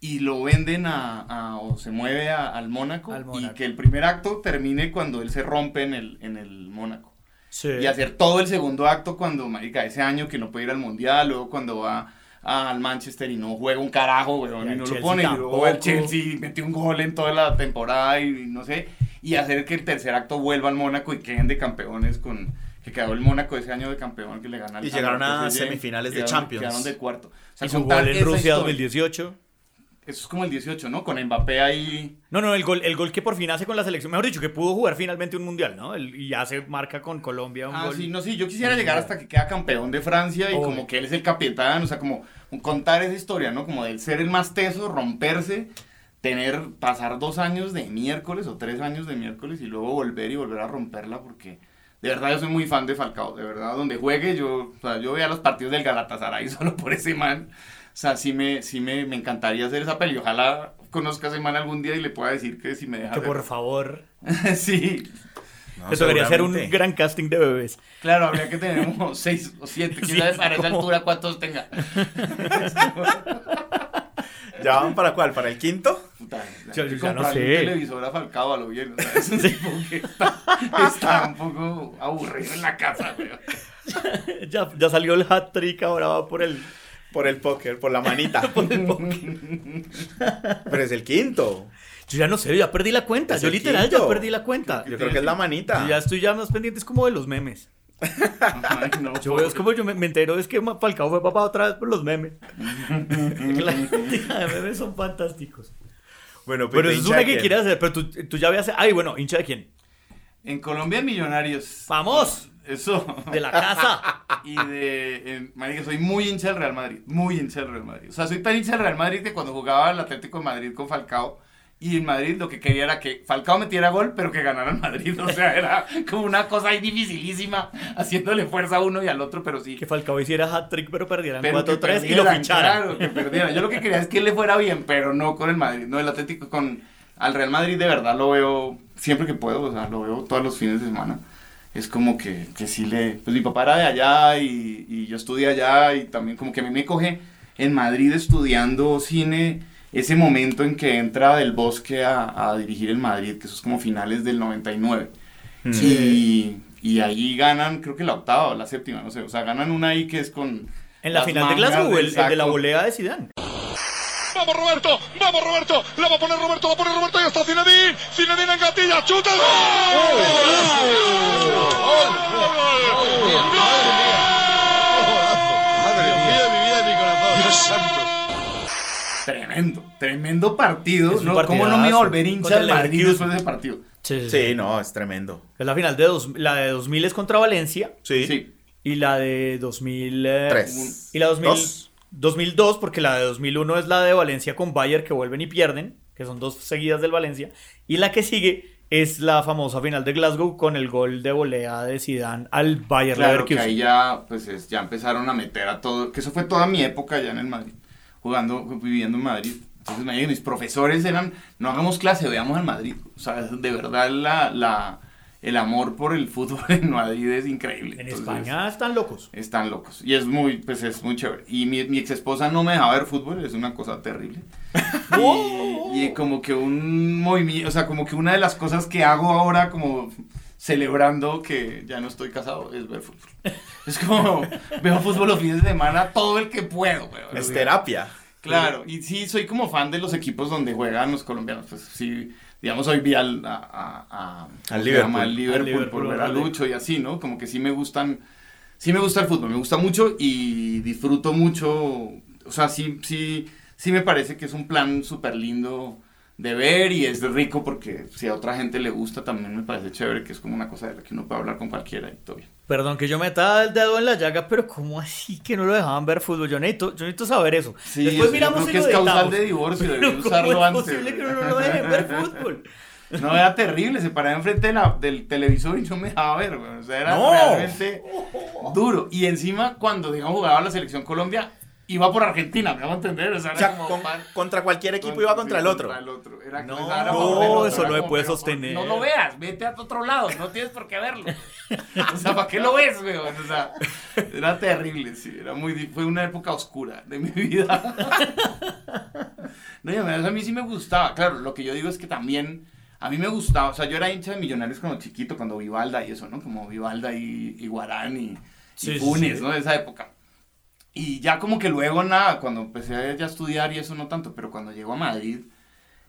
y lo venden a, a- o se mueve a- al Mónaco Al y que el primer acto termine cuando él se rompe en el, en el Mónaco. Sí. y hacer todo el segundo acto cuando, marica, ese año que no puede ir al mundial, luego cuando va al Manchester y no juega un carajo, weón, Y y no Chelsea lo pone, y luego el. Chelsea metió un gol en toda la temporada y no sé, y hacer que el tercer acto vuelva al Mónaco y queden de campeones con que quedó el Mónaco ese año de campeón que le gana al Y llegaron a semifinales de Champions. Quedaron de cuarto. O sea, Y su contar gol en Rusia historia. 2018. Eso es como el 18, ¿no? Con Mbappé ahí. No, no, el gol, el gol que por fin hace con la selección. Mejor dicho, que pudo jugar finalmente un mundial, ¿no? El- y ya se marca con Colombia un Ah, gol. sí, no, sí, yo quisiera llegar hasta que queda campeón de Francia y como que él es el capitán, o sea, como contar esa historia, ¿no? Como del ser el más teso, romperse, tener, pasar dos años de miércoles o tres años de miércoles y luego volver y volver a romperla porque de verdad yo soy muy fan de Falcao, de verdad, donde juegue yo, o sea, yo veía los partidos del Galatasaray solo por ese man, o sea, sí me, sí me, me encantaría hacer esa peli, ojalá conozca a ese man algún día y le pueda decir que si me deja Que por hacerlo. favor. sí, No, que debería ser un gran casting de bebés. Claro, habría que tener como seis o siete, quién Sí, sabe para esa como- altura cuántos tenga. ¿Ya van para cuál? ¿Para el quinto? Puta, Yo- yo ya no sé. un televisor a Falcao a lo bien, o sea, es un tipo que está, está un poco aburrido en la casa, güey. ya, ya salió el hat trick, ahora va por el. Por el póker, por la manita. Pero es el quinto. Yo ya no sé, ya perdí la cuenta. Yo literal quinto. ya perdí la cuenta. Yo creo que es la manita. Yo ya estoy ya más pendiente, es como de los memes. Ay, no, Yo veo, es como yo me, me entero, es que Falcao fue papá otra vez por los memes. la cantidad de memes son fantásticos. Bueno, Pero eso es una que quieres hacer, pero tú, tú ya habías... Ay, bueno, hincha de quién? En Colombia Millonarios. ¡Vamos! Eso. De la casa. Y de. En, marica, soy muy hincha del Real Madrid. Muy hincha del Real Madrid. O sea, soy tan hincha del Real Madrid que cuando jugaba el Atlético de Madrid con Falcao. Y en Madrid lo que quería era que Falcao metiera gol, pero que ganara el Madrid. O sea, era como una cosa ahí dificilísima, haciéndole fuerza a uno y al otro, pero sí. Que Falcao hiciera hat trick, pero perdieran Pero que 4-3 y lo ficharan. Claro, que perdieran. Yo lo que quería es que le fuera bien, pero no con el Madrid. No, el Atlético con. Al Real Madrid de verdad lo veo siempre que puedo, o sea, lo veo todos los fines de semana. Es como que, que sí le. Pues mi papá era de allá y, y yo estudié allá y también como que a mí me coge en Madrid estudiando cine. Ese momento en que entra del bosque a, a dirigir el Madrid, que eso es como finales del 99. Y, y ahí ganan, creo que la octava o la séptima, no sé. O sea, ganan una ahí que es con. En la final de Glasgow, del el, el de la volea de Zidane. Vamos Roberto, vamos Roberto, la va a poner Roberto, la pone Roberto y está Zinedine, Zinedine en gatilla, chuta. Madre mía, mi Tremendo, tremendo partido. ¿no? ¿Cómo no me iba a volver hincha del el Madrid Leverkusen. después de ese partido? Sí, Sí, no, es tremendo. Es la final de dos, la de 2000 es contra Valencia Sí. Sí. y la de 2000 eh, Tres. y la 2000 Dos. 2002 porque la de 2001 es la de Valencia con Bayern que vuelven y pierden, que son dos seguidas del Valencia, y la que sigue es la famosa final de Glasgow con el gol de volea de Zidane al Bayern Claro que Leverkusen. ahí ya, pues, es- ya empezaron a meter a todo. Que eso fue toda mi época ya en el Madrid. Jugando, viviendo en Madrid. Entonces, me mis profesores eran, no hagamos clase, veamos al Madrid. O sea, de verdad la, la, el amor por el fútbol en Madrid es increíble. En Entonces, España están locos. Están locos. Y es muy, pues es muy chévere. Y mi, mi ex esposa no me dejaba ver fútbol, es una cosa terrible. y, y como que un movimiento, o sea, como que una de las cosas que hago ahora, como celebrando que ya no estoy casado, es ver fútbol. Es como, veo fútbol los fines de semana todo el que puedo, weón. Es O sea, terapia. Claro, y sí, soy como fan de los equipos donde juegan los colombianos. Pues sí, digamos, hoy vi al, a, a- a- ¿cómo se Liverpool. llama? Al Liverpool, Al Liverpool, por ver a. Lucho y así, ¿no? Como que sí me gustan, sí me gusta el fútbol, me gusta mucho y disfruto mucho. O sea, sí, sí, sí me parece que es un plan súper lindo de ver y es rico porque si a otra gente le gusta también me parece chévere que es como una cosa de la que uno puede hablar con cualquiera y todo bien. Perdón que yo meta el dedo en la llaga, pero ¿cómo así que no lo dejaban ver fútbol? Yo necesito, yo necesito saber eso. Sí, Después eso yo miramos creo que es causal de divorcio, Pero debería ¿cómo usarlo es antes, posible que no lo dejen ver fútbol? No, era terrible, se paraba enfrente de la, del televisor y no me dejaba ver, güey. O sea, era No. realmente duro. Y encima, cuando, digamos, jugaba la selección Colombia, iba por Argentina, me hago entender. O sea, O era sea, como con- pan- contra cualquier equipo iba contra el otro. Era, No, o sea, era no, otro, eso no se como, puede sostener. No lo veas, vete a otro lado, no tienes por qué verlo. O sea, ¿para qué lo ves, güey? O sea, era terrible, sí, era muy, fue una época oscura de mi vida. No, y además a mí sí me gustaba, claro, lo que yo digo es que también A mí me gustaba, o sea, yo era hincha de Millonarios cuando chiquito, cuando Vivalda y eso, ¿no? Como Vivalda y, y Guarán y, y sí, Funes, sí. ¿no? De esa época. Y ya como que luego nada, cuando empecé a ya estudiar y eso no tanto, pero cuando llego a Madrid,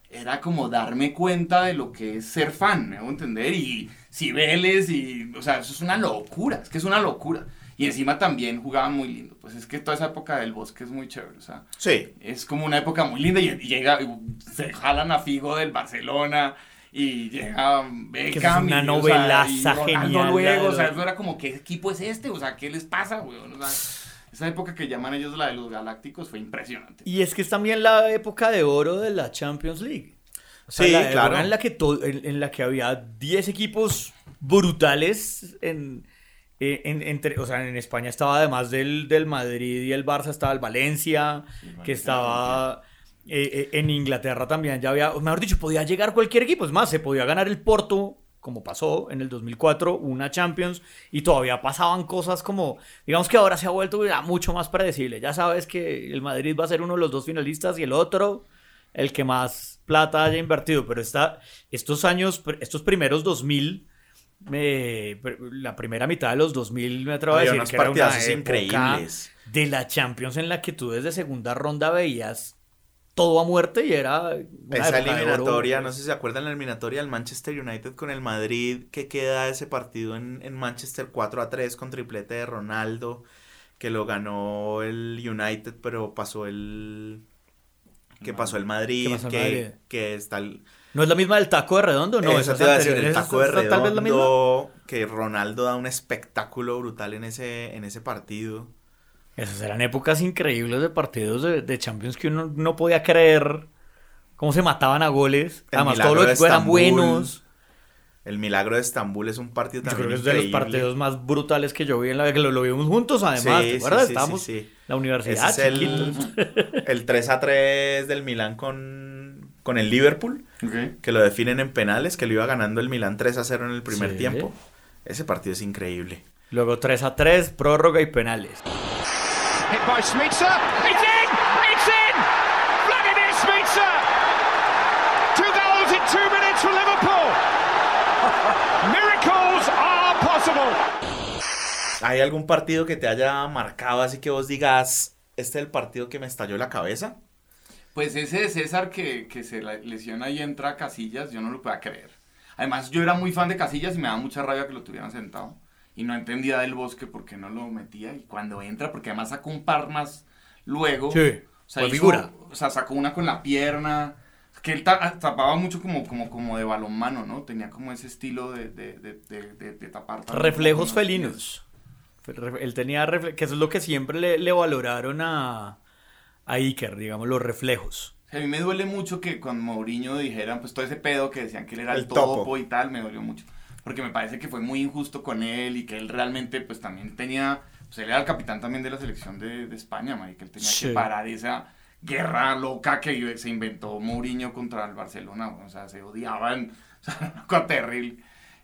era como darme cuenta de lo que es ser fan, ¿me hago entender? Y Cibeles y, o sea, eso es una locura, es que es una locura. Y encima también jugaban muy lindo, pues es que toda esa época del bosque es muy chévere, o sea, Sí. es como una época muy linda y, y llega, y se jalan a Figo del Barcelona y llega Beckham una y, o sea, novelaza y Ronaldo genial, luego, o sea, eso era como, ¿qué equipo es este? O sea, ¿qué les pasa, güey? O sea, esa época que llaman ellos la de los galácticos fue impresionante. Y es que es también la época de oro de la Champions League. O sea, Sí, la época claro. En la, que en, en la que había 10 equipos brutales en, eh, en- entre, o sea, en España estaba además del, del Madrid y el Barça estaba el Valencia, que estaba eh, eh, en Inglaterra también ya había, o mejor dicho, podía llegar cualquier equipo, es más, se podía ganar el Porto como pasó en el 2004, una Champions, y todavía pasaban cosas como, digamos que ahora se ha vuelto ya mucho más predecible. Ya sabes que el Madrid va a ser uno de los dos finalistas y el otro el que más plata haya invertido, pero esta, estos años, estos primeros 2000, me- la primera mitad de los 2000 me atrevo a decir que era una increíbles. de la Champions en la que tú desde segunda ronda veías todo a muerte y era Esa eliminatoria, no sé si se acuerdan la eliminatoria del Manchester United con el Madrid, que queda ese partido en, en Manchester 4 a 3 con triplete de Ronaldo, que lo ganó el United, pero pasó el... que pasó el Madrid, Que pasó el que, Madrid. que está el... ¿No es la misma del taco de redondo? No, Eso esa te es iba a decir, el ¿Esa taco de es tal vez la misma? redondo, que Ronaldo da un espectáculo brutal en ese, en ese partido. Esas eran épocas increíbles de partidos de, de Champions que uno no podía creer cómo se mataban a goles. El Además, todos los equipos eran buenos. El milagro de Estambul es un partido Yo también creo que es de los partidos más brutales que yo vi en la vida, que lo, lo vimos juntos además, Sí, ¿te acuerdas? sí, sí, Estábamos en la universidad, Ese es el, el 3 a 3 del Milán con, con el Liverpool, que lo definen en penales, que lo iba ganando el Milán 3 a 0 en el primer Sí. tiempo. Ese partido es increíble. Luego 3 a 3, prórroga y penales. Hit by Smitsa. It's in! It's in! Vladimir Smitsa! Two goals in two minutes for Liverpool. Miracles are possible. ¿Hay algún partido que te haya marcado así que vos digas, este es el partido que me estalló la cabeza? Pues ese de César que, que se la- lesiona y entra a Casillas, yo no lo podía creer. Además, yo era muy fan de Casillas y me daba mucha rabia que lo tuvieran sentado. Y no entendía del bosque por qué no lo metía. Y cuando entra, porque además sacó un par más luego. Sí, o sea, hizo- figura. o sea, sacó una con la pierna. Que él ta- tapaba mucho como, como, como de balonmano, ¿no? Tenía como ese estilo de, de, de, tapar. Reflejos pies. felinos. Él tenía refle- que eso es lo que siempre le, le valoraron a, a Iker, digamos, los reflejos. A mí me duele mucho que con Mourinho dijeran, pues todo ese pedo que decían que él era el, El topo. topo. y tal, me dolió mucho. Porque me parece que fue muy injusto con él y que él realmente, pues también tenía, pues él era el capitán también de la selección de, de España, marica, él tenía Sí. que parar esa guerra loca que se inventó Mourinho contra el Barcelona, o sea, se odiaban, o sea, una cosa terrible.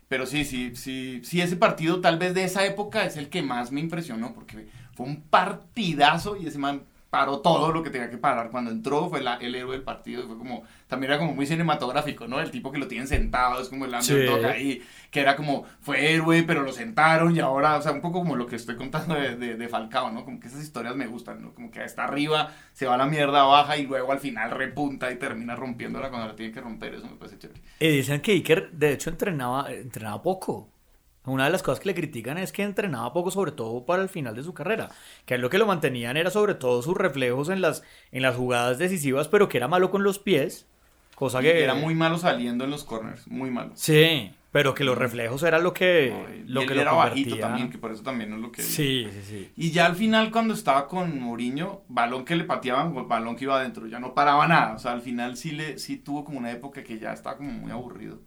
Pero sí, sí, sí, sí, ese partido tal vez de esa época es el que más me impresionó, porque fue un partidazo y ese man paró todo lo que tenía que parar. Cuando entró fue la- el héroe del partido, fue como, también era como muy cinematográfico, ¿no? El tipo que lo tienen sentado, es como el underdog Sí. ahí, que era como, fue héroe, pero lo sentaron y ahora, o sea, un poco como lo que estoy contando de, de, de Falcao, ¿no? Como que esas historias me gustan, ¿no? Como que está arriba, se va a la mierda, baja y luego al final repunta y termina rompiéndola cuando la tiene que romper, eso me parece chévere. Y dicen que Iker, de hecho, entrenaba, entrenaba poco. Una de las cosas que le critican es que entrenaba poco, sobre todo para el final de su carrera. Que él lo que lo mantenían era sobre todo sus reflejos en las, en las jugadas decisivas, pero que era malo con los pies. Cosa Y que. era muy malo saliendo en los corners, muy malo. Sí, pero que los reflejos era lo que, lo él que lo era bajito también, que por eso también no lo quería. Sí, sí, sí. Y ya al final, cuando estaba con Mourinho, balón que le pateaban, pues, balón que iba adentro, ya no paraba nada. O sea, al final sí, le, sí tuvo como una época que ya estaba como muy aburrido.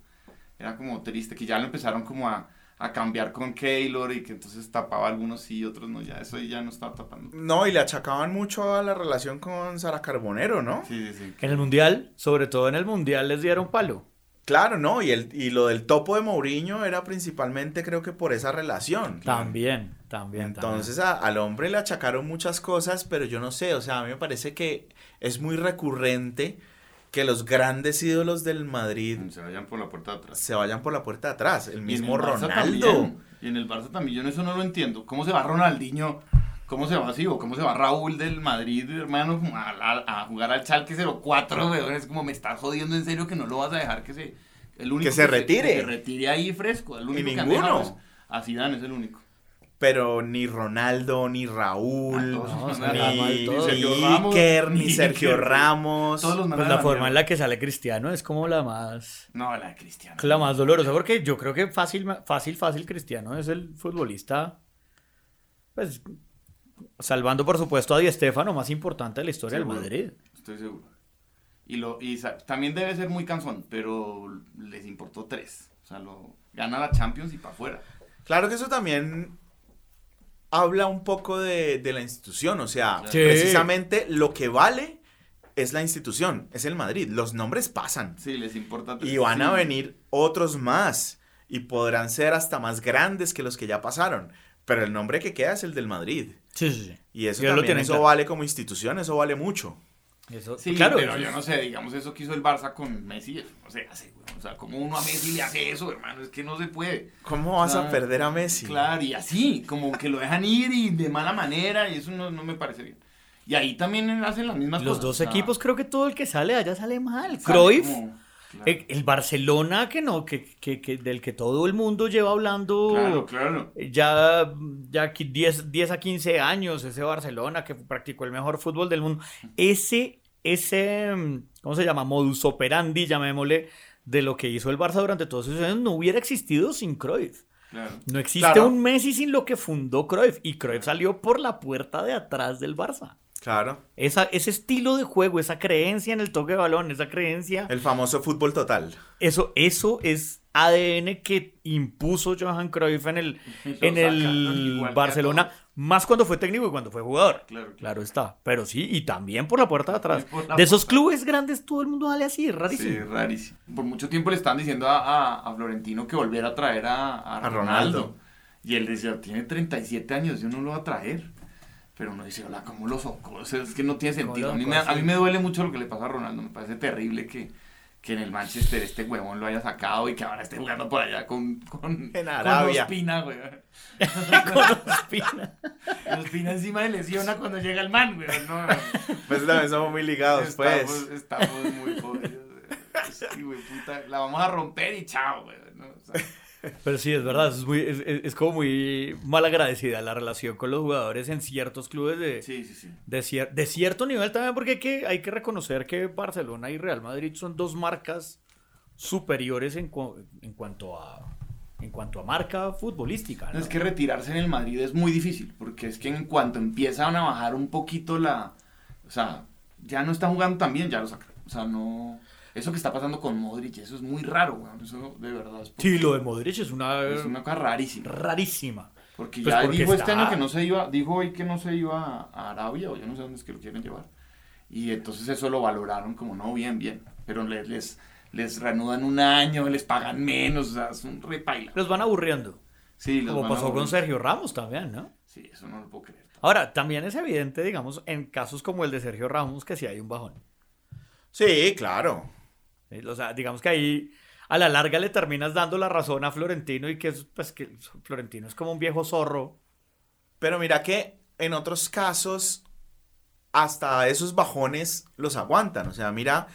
Era como triste, que ya lo empezaron como a, a cambiar con Keylor y que entonces tapaba algunos sí y otros no. Ya eso ya no estaba tapando. No, y le achacaban mucho a la relación con Sara Carbonero, ¿no? Sí, sí, sí. En el mundial, sobre todo en el mundial, les dieron palo. Claro, no, y, el, y lo del topo de Mourinho era principalmente creo que por esa relación. También, también. Entonces a- al hombre le achacaron muchas cosas, pero yo no sé, o sea, a mí me parece que es muy recurrente que los grandes ídolos del Madrid Se vayan por la puerta de atrás. se vayan por la puerta de atrás. El Y mismo el Ronaldo. también. Y en el Barça también, yo eso no lo entiendo. ¿Cómo se va Ronaldinho? ¿Cómo se va así? ¿O cómo se va Raúl del Madrid, hermano, a, a- jugar al Chalke 04, weón? Es como, me estás jodiendo en serio que no lo vas a dejar que se... El único Que se retire. que se retire ahí fresco. El único que han ninguno. dejado es- A Zidane es el único. Pero ni Ronaldo, ni Raúl, Ah, todos ni, Sergio Ramos, Iker, ni Sergio. Ramos. Todos los Pues la forma en la que sale Cristiano es como la más... No, la de Cristiano. La más dolorosa, porque yo creo que fácil, fácil, fácil Cristiano es el futbolista, pues, salvando por supuesto a Di Stéfano, más importante de la historia Seguro. del Madrid. Estoy seguro. Y, lo, y también debe ser muy cansón, pero les importó tres. O sea, lo, gana la Champions y para afuera. Claro que eso también habla un poco de, de la institución, o sea, Sí. precisamente lo que vale es la institución, es el Madrid. Los nombres pasan Sí, les importa y van a venir otros más y podrán ser hasta más grandes que los que ya pasaron, pero el nombre que queda es el del Madrid. Sí, sí, sí. Y eso lo también, eso vale como institución, eso vale mucho. Eso- Sí, claro, pero eso yo es- no sé, digamos, eso que hizo el Barça con Messi, no se hace, güey. O sea, como uno a Messi le hace eso, hermano, es que no se puede. ¿Cómo vas Ah, a perder a Messi? Claro, y así, como que lo dejan ir y de mala manera, y eso no, no me parece bien. Y ahí también hacen las mismas Los cosas. dos o sea, equipos, creo que todo el que sale allá sale mal. sale Cruyff, como- claro. el, el Barcelona que no, que, que- que- del que todo el mundo lleva hablando Claro, claro. ya, ya aquí 10, 10 a 15 años, ese Barcelona que practicó el mejor fútbol del mundo. Ese, ese, ¿cómo se llama? Modus operandi, llamémosle, de lo que hizo el Barça durante todos esos años, no hubiera existido sin Cruyff. claro. No existe un Messi sin lo que fundó Cruyff. Y Cruyff salió por la puerta de atrás del Barça. Claro. Esa, ese estilo de juego, esa creencia en el toque de balón, esa creencia, El famoso fútbol total. eso, eso es ADN que impuso Johan Cruyff en el, en el Barcelona, más cuando fue técnico y cuando fue jugador. Claro, claro. Claro está, pero sí, y también por la puerta de atrás. De esos puerta. clubes grandes todo el mundo sale así, es rarísimo. Sí, rarísimo. Por mucho tiempo le estaban diciendo a, a- a Florentino que volviera a traer a, a A Ronaldo. Ronaldo. Y él decía, tiene 37 años, yo no lo voy a traer. Pero uno dice, hola, ¿cómo lo socó? O sea, es que no tiene ¿Cómo sentido. A mí, me, a así? mí me duele mucho lo que le pasa a Ronaldo. Me parece terrible que, que en el Manchester este huevón lo haya sacado y que ahora esté jugando por allá con, con, En Arabia. con Ospina, güey. Con Ospina. Ospina encima le lesiona cuando llega el man, güey. No, Pues también somos muy ligados, pues. Estamos, estamos muy jodidos. güey. Sí, güey, puta, la vamos a romper y chao, güey. ¿no? O sea, Pero sí, es verdad, es, muy, es, es- es como muy mal agradecida la relación con los jugadores en ciertos clubes de, sí, sí, sí. de, cier- de cierto nivel también, porque hay que, hay que reconocer que Barcelona y Real Madrid son dos marcas superiores en, cu- en cuanto a en cuanto a marca futbolística. ¿no? Es que retirarse en el Madrid es muy difícil, porque es que en cuanto empiezan a bajar un poquito la... O sea, ya no está jugando tan bien, ya lo sacan. O sea, no... Eso que está pasando con Modric, eso es muy raro, güey. Eso de verdad es... Sí, lo de Modric es una, Es una cosa rarísima. rarísima. Porque Pues ya porque dijo está- este año que no se iba, dijo hoy que no se iba a- Arabia, o yo no sé dónde es que lo quieren llevar. Y entonces eso lo valoraron como, no, bien, bien. Pero les, les, les reanudan un año, les pagan menos, o sea, es un repaila. Los van aburriendo. Sí, los Como van pasó con. Sergio Ramos también, ¿no? Sí, eso no lo puedo creer. Ahora, también es evidente, digamos, en casos como el de Sergio Ramos, que sí hay un bajón. Sí, claro. ¿Sí? O sea, digamos que ahí a la larga le terminas dando la razón a Florentino y que es, pues que Florentino es como un viejo zorro. Pero mira que en otros casos, hasta esos bajones los aguantan. O sea, mira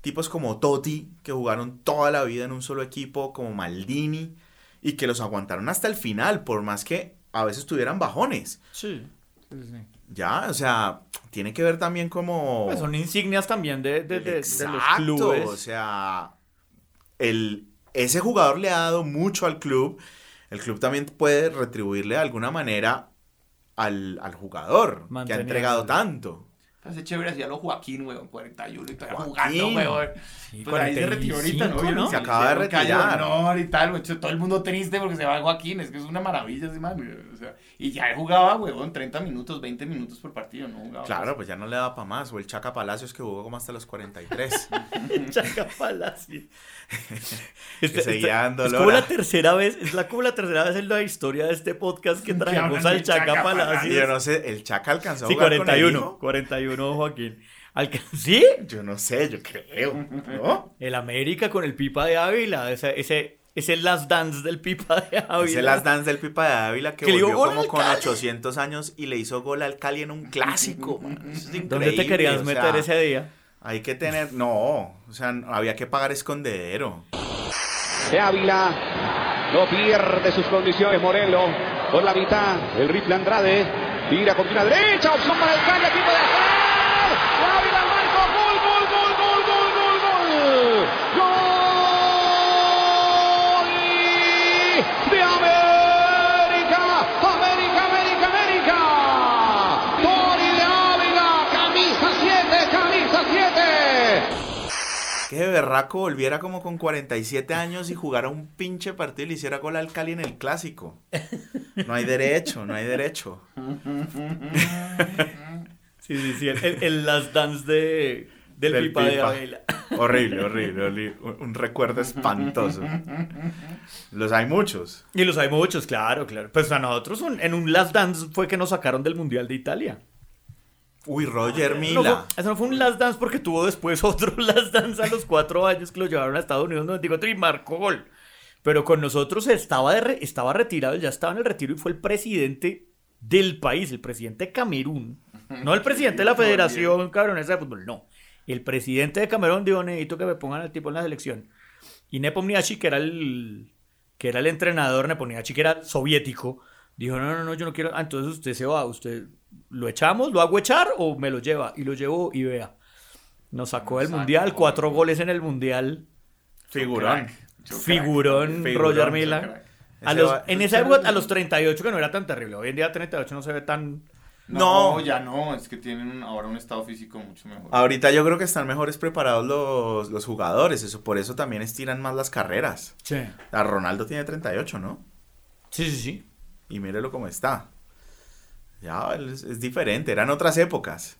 tipos como Totti, que jugaron toda la vida en un solo equipo, como Maldini, y que los aguantaron hasta el final, por más que a veces tuvieran bajones. Sí. Ya, o sea, tiene que ver también como... Pues son insignias también de, de- de- de los clubes. O sea, el, ese jugador le ha dado mucho al club. El club también puede retribuirle de alguna manera al, al jugador que ha entregado tanto. Parece chévere hacía lo Joaquín, weón, 41 y todavía jugando, weón. Sí, Pues ahí se retiró ahorita, ¿no? 45, ¿no? Se acaba de retirar. y tal. Todo el mundo triste porque se va Joaquín. Es que es una maravilla ese man. O sea, y ya él jugaba, weón, 30 minutos, 20 minutos por partido, ¿no? Jugaba Claro, pues ya no le da para más. O el Chaca Palacios que jugó como hasta los 43. Chaca Palacio. Que dando es como la tercera vez, es la, como la tercera vez en la historia de este podcast que traemos hablan al Chaca, Chaca Palacio. Y yo no sé, el Chaca alcanzó a Sí, jugar con el 41, hijo? 41 Joaquín. ¿Sí? Yo no sé, yo creo. ¿No? El América con el Pipa de Ávila, ese, ese, ese last dance del Pipa de Ávila. Ese Last Dance del Pipa de Ávila que, Que volvió como con Cali. 800 años y le hizo gol al Cali en un clásico. man. Eso es ¿Dónde te querías o meter sea, ese día? Hay que tener, no, o sea, había que pagar escondedero. de Ávila. No pierde sus condiciones Morelo. Por la mitad, el rifle Andrade. Tira con pierna derecha. Opción para el puede hacer. De berraco volviera como con 47 años y jugara un pinche partido y le hiciera gol al Cali en el clásico. No hay derecho, no hay derecho. Sí, sí, sí. El, el- last dance de, del, Del Pipa, de. Ávila. Horrible, horrible, horrible. Un, un recuerdo espantoso. Los hay muchos. Y los hay muchos, claro, claro. Pues a nosotros un- en un last dance fue que nos sacaron del Mundial de Italia. Uy, Roger No Mila. fue- eso no fue un last dance porque tuvo después otro last dance a los cuatro años que lo llevaron a Estados Unidos 94 y marcó gol. Pero con nosotros estaba, de re- estaba retirado, ya estaba en el retiro y fue el presidente del país, el presidente de Camerún. No el presidente de la Federación Cabronesa de Fútbol, no. El presidente de Camerún dijo, necesito que me pongan al tipo en la selección. Y Nepomniachtchi, que era el, que era el entrenador, Nepomniachtchi, que era soviético, dijo, no, no, no, yo no quiero... Ah, entonces usted se va, usted lo echamos, lo hago echar o me lo lleva. Y lo llevó y vea. Nos sacó del. Mundial, cuatro goles en el Mundial. Figurón. Figurón, Figurón, Roger yo Mila. crack. A los- va- en esa época, a los 38, que no era tan terrible. Hoy en día 38 no se ve tan... No, No. ya no, es que tienen ahora un estado físico mucho mejor. Ahorita yo creo que están mejores preparados los, los jugadores. Eso, por eso también estiran más las carreras. Sí. A Ronaldo tiene 38, ¿no? Sí, sí, sí. Y mírelo cómo está. Ya, es, es diferente. Eran otras épocas.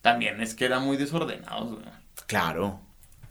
También es que eran muy desordenados, güey. Claro.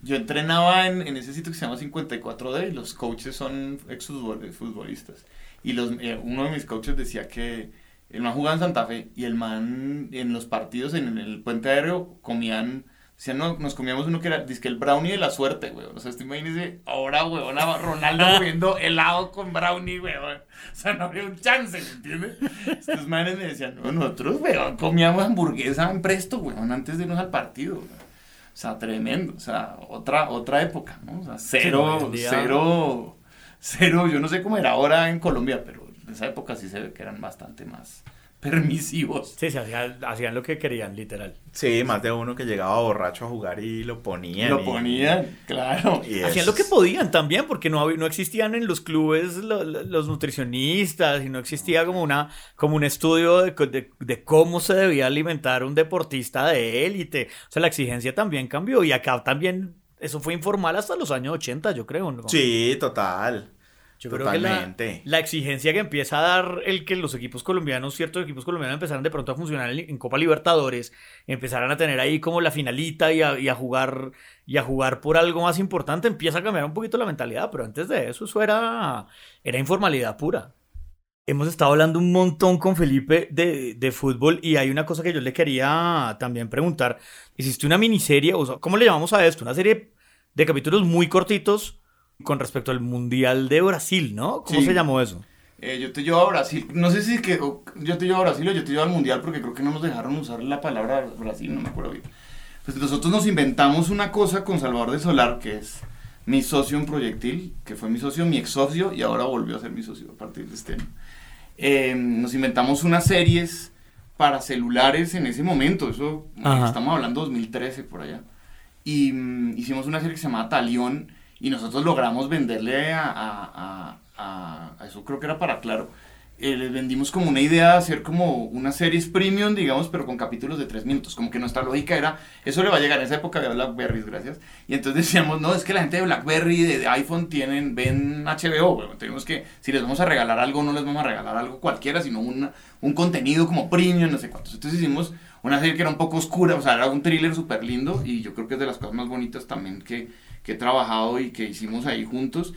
Yo entrenaba en, en ese sitio que se llama 54D y los coaches son ex futbolistas. Y los, eh, uno de mis coaches decía que el man jugaba en Santa Fe y el man en los partidos en el puente aéreo comían, decían, no, nos comíamos uno que era, que el brownie de la suerte, güey. O sea, este imagínese, ahora, güey, Ronaldo comiendo helado con brownie, güey. O sea, no había un chance, ¿me entiendes? Estos manes me decían, no, nosotros, güey, comíamos hamburguesa en presto, güey, antes de irnos al partido, güey. O sea, tremendo, o sea, otra, otra época, ¿no? O sea, cero, cero, cero, yo no sé cómo era ahora en Colombia, pero en esa época sí se ve que eran bastante más permisivos. Sí, se hacían, hacían lo que querían, literal. Sí, más de uno que llegaba borracho a jugar y lo ponían. Lo y- ponían, claro. y Hacían lo que podían también, porque no, había- no existían en los clubes lo- lo- los nutricionistas y no existía como, una, como un estudio de, co- de- de cómo se debía alimentar un deportista de élite. O sea, la exigencia también cambió y acá también eso fue informal hasta los años 80, yo creo. ¿no? Sí, total. Yo creo que la, Totalmente. la exigencia que empieza a dar el que los equipos colombianos, ciertos equipos colombianos empezaran de pronto a funcionar en, en Copa Libertadores, empezaran a tener ahí como la finalita y a, y a jugar y a jugar por algo más importante, empieza a cambiar un poquito la mentalidad, pero antes de eso eso era, era informalidad pura. Hemos estado hablando un montón con Felipe de, de fútbol y hay una cosa que yo le quería también preguntar. Hiciste una miniserie, o sea, ¿cómo le llamamos a esto? Una serie de capítulos muy cortitos con respecto al Mundial de Brasil, ¿no? ¿Cómo Sí. se llamó eso? Eh, yo te llevo a Brasil, no sé si que o- yo te llevo a Brasil o yo te llevo al Mundial porque creo que no nos dejaron usar la palabra Brasil, no me acuerdo bien. Pues nosotros nos inventamos una cosa con Salvador de Solar, que es mi socio en Proyectil, que fue mi socio, mi ex socio, y ahora volvió a ser mi socio a partir de este año. Eh, nos inventamos unas series para celulares en ese momento, eso Ajá. estamos hablando 2013 por allá. Y mm, hicimos una serie que se llamaba Talión y nosotros logramos venderle a, a- a- a- eso creo que era para Claro. Eh, les vendimos como una idea de hacer como unas series premium, digamos, pero con capítulos de tres minutos. Como que nuestra lógica era, eso le va a llegar. En esa época había Blackberries, gracias. Y entonces decíamos, no, es que la gente de Blackberry, de, de iPhone, tienen, ven HBO. Bueno, tenemos que, si les vamos a regalar algo, no les vamos a regalar algo cualquiera, sino una- un contenido como premium, no sé cuántos. Entonces hicimos una serie que era un poco oscura, o sea, era un thriller súper lindo y yo creo que es de las cosas más bonitas también que, que he trabajado y que hicimos ahí juntos.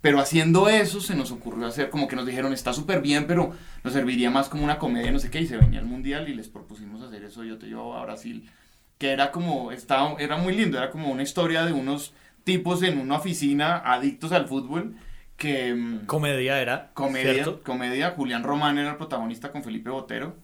Pero haciendo eso se nos ocurrió hacer como que nos dijeron está súper bien, pero nos serviría más como una comedia, no sé qué, y se venía el mundial y les propusimos hacer eso, yo te llevo a Brasil, que era como, estaba, era muy lindo, era como una historia de unos tipos en una oficina adictos al fútbol que... mm, Comedia era. Comedia, ¿cierto? comedia. Julián Román era el protagonista con Felipe Botero